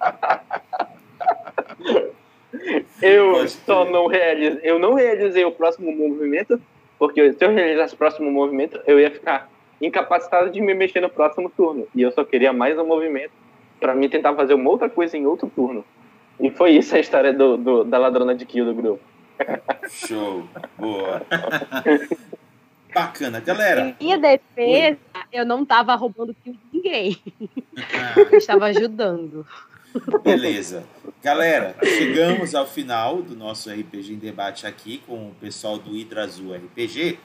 eu só não realizei, eu não realizei o próximo movimento, porque se eu realizasse o próximo movimento, eu ia ficar incapacitado de me mexer no próximo turno. E eu só queria mais um movimento para mim tentar fazer uma outra coisa em outro turno. E foi isso a história do, do da ladrona de kill do grupo. Show. Boa. Bacana, galera. Em minha defesa, Oi. eu não estava roubando kill de ninguém. Ah. Eu estava ajudando. Beleza. Galera, chegamos ao final do nosso RPG em debate aqui com o pessoal do Hidra Azul RPG.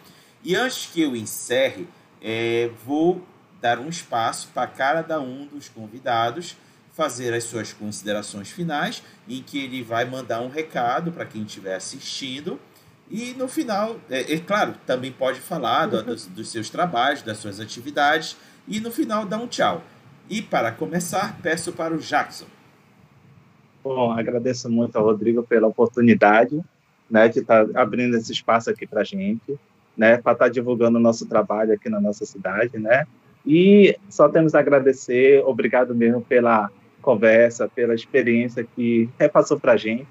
E antes que eu encerre, é, vou dar um espaço para cada um dos convidados fazer as suas considerações finais, em que ele vai mandar um recado para quem estiver assistindo. E no final, é, é claro, também pode falar do, dos, dos seus trabalhos, das suas atividades, e no final dá um tchau. E para começar, peço para o Jackson. Bom, agradeço muito ao Rodrigo pela oportunidade né, de estar tá abrindo esse espaço aqui para a gente, né, para estar tá divulgando o nosso trabalho aqui na nossa cidade, né, e só temos a agradecer, obrigado mesmo pela conversa, pela experiência que repassou para a gente,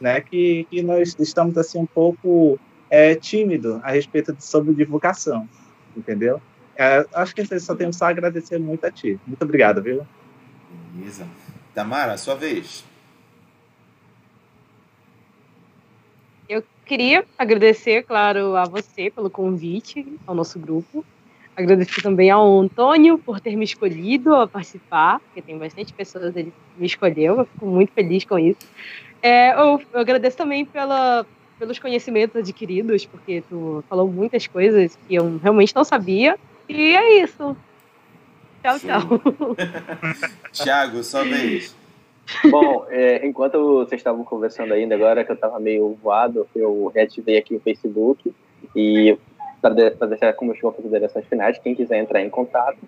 né, que, que nós estamos assim um pouco é, tímido a respeito de, sobre divulgação, entendeu? É, acho que só temos só a agradecer muito a ti. Muito obrigado, viu? Beleza. Tamara, sua vez. Eu queria agradecer, claro, a você pelo convite ao nosso grupo. Agradecer também ao Antônio por ter me escolhido a participar, porque tem bastante pessoas ele me escolheu, eu fico muito feliz com isso. É, eu, eu, agradeço também pela, pelos conhecimentos adquiridos, porque tu falou muitas coisas que eu realmente não sabia. E é isso. Tchau, Sim. tchau. Tiago, sua vez. Bom, é, enquanto vocês estavam conversando ainda agora, que eu estava meio voado, eu reativei aqui o Facebook e para deixar como as considerações finais, quem quiser entrar em contato,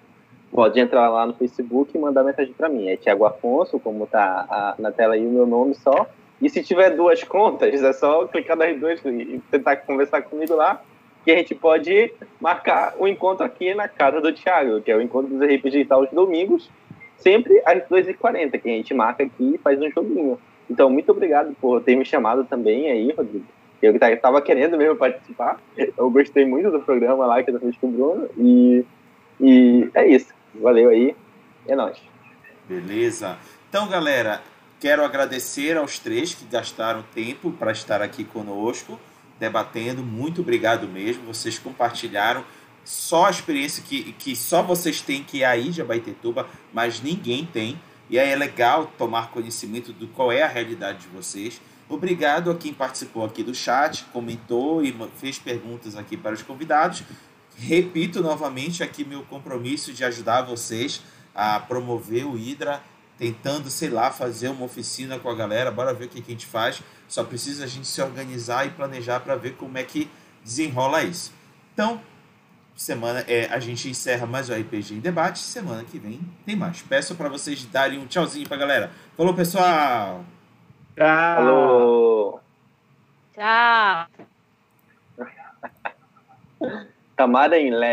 pode entrar lá no Facebook e mandar mensagem para mim. É Tiago Afonso, como tá na tela aí o meu nome só. E se tiver duas contas, é só clicar nas duas e tentar conversar comigo lá, que a gente pode marcar o um encontro aqui na casa do Thiago, que é o encontro dos RPG aos domingos, sempre às 2h40, que a gente marca aqui e faz um joguinho. Então, muito obrigado por ter me chamado também aí, Rodrigo. Eu estava querendo mesmo participar. Eu gostei muito do programa lá que eu fiz com o Bruno. E, e é isso. Valeu aí. É nóis. Beleza. Então, galera, quero agradecer aos três que gastaram tempo para estar aqui conosco, debatendo. Muito obrigado mesmo. Vocês compartilharam só a experiência que, que só vocês têm que é aí de Abaitetuba, mas ninguém tem. E aí é legal tomar conhecimento do qual é a realidade de vocês. Obrigado a quem participou aqui do chat, comentou e fez perguntas aqui para os convidados. Repito novamente aqui meu compromisso de ajudar vocês a promover o Hidra, tentando, sei lá, fazer uma oficina com a galera. Bora ver o que, a gente faz. Só precisa a gente se organizar e planejar para ver como é que desenrola isso. Então, semana é, a gente encerra mais o RPG em debate. Semana que vem tem mais. Peço para vocês darem um tchauzinho para a galera. Falou, pessoal! Tchau! Alô! Tchau! Tamara em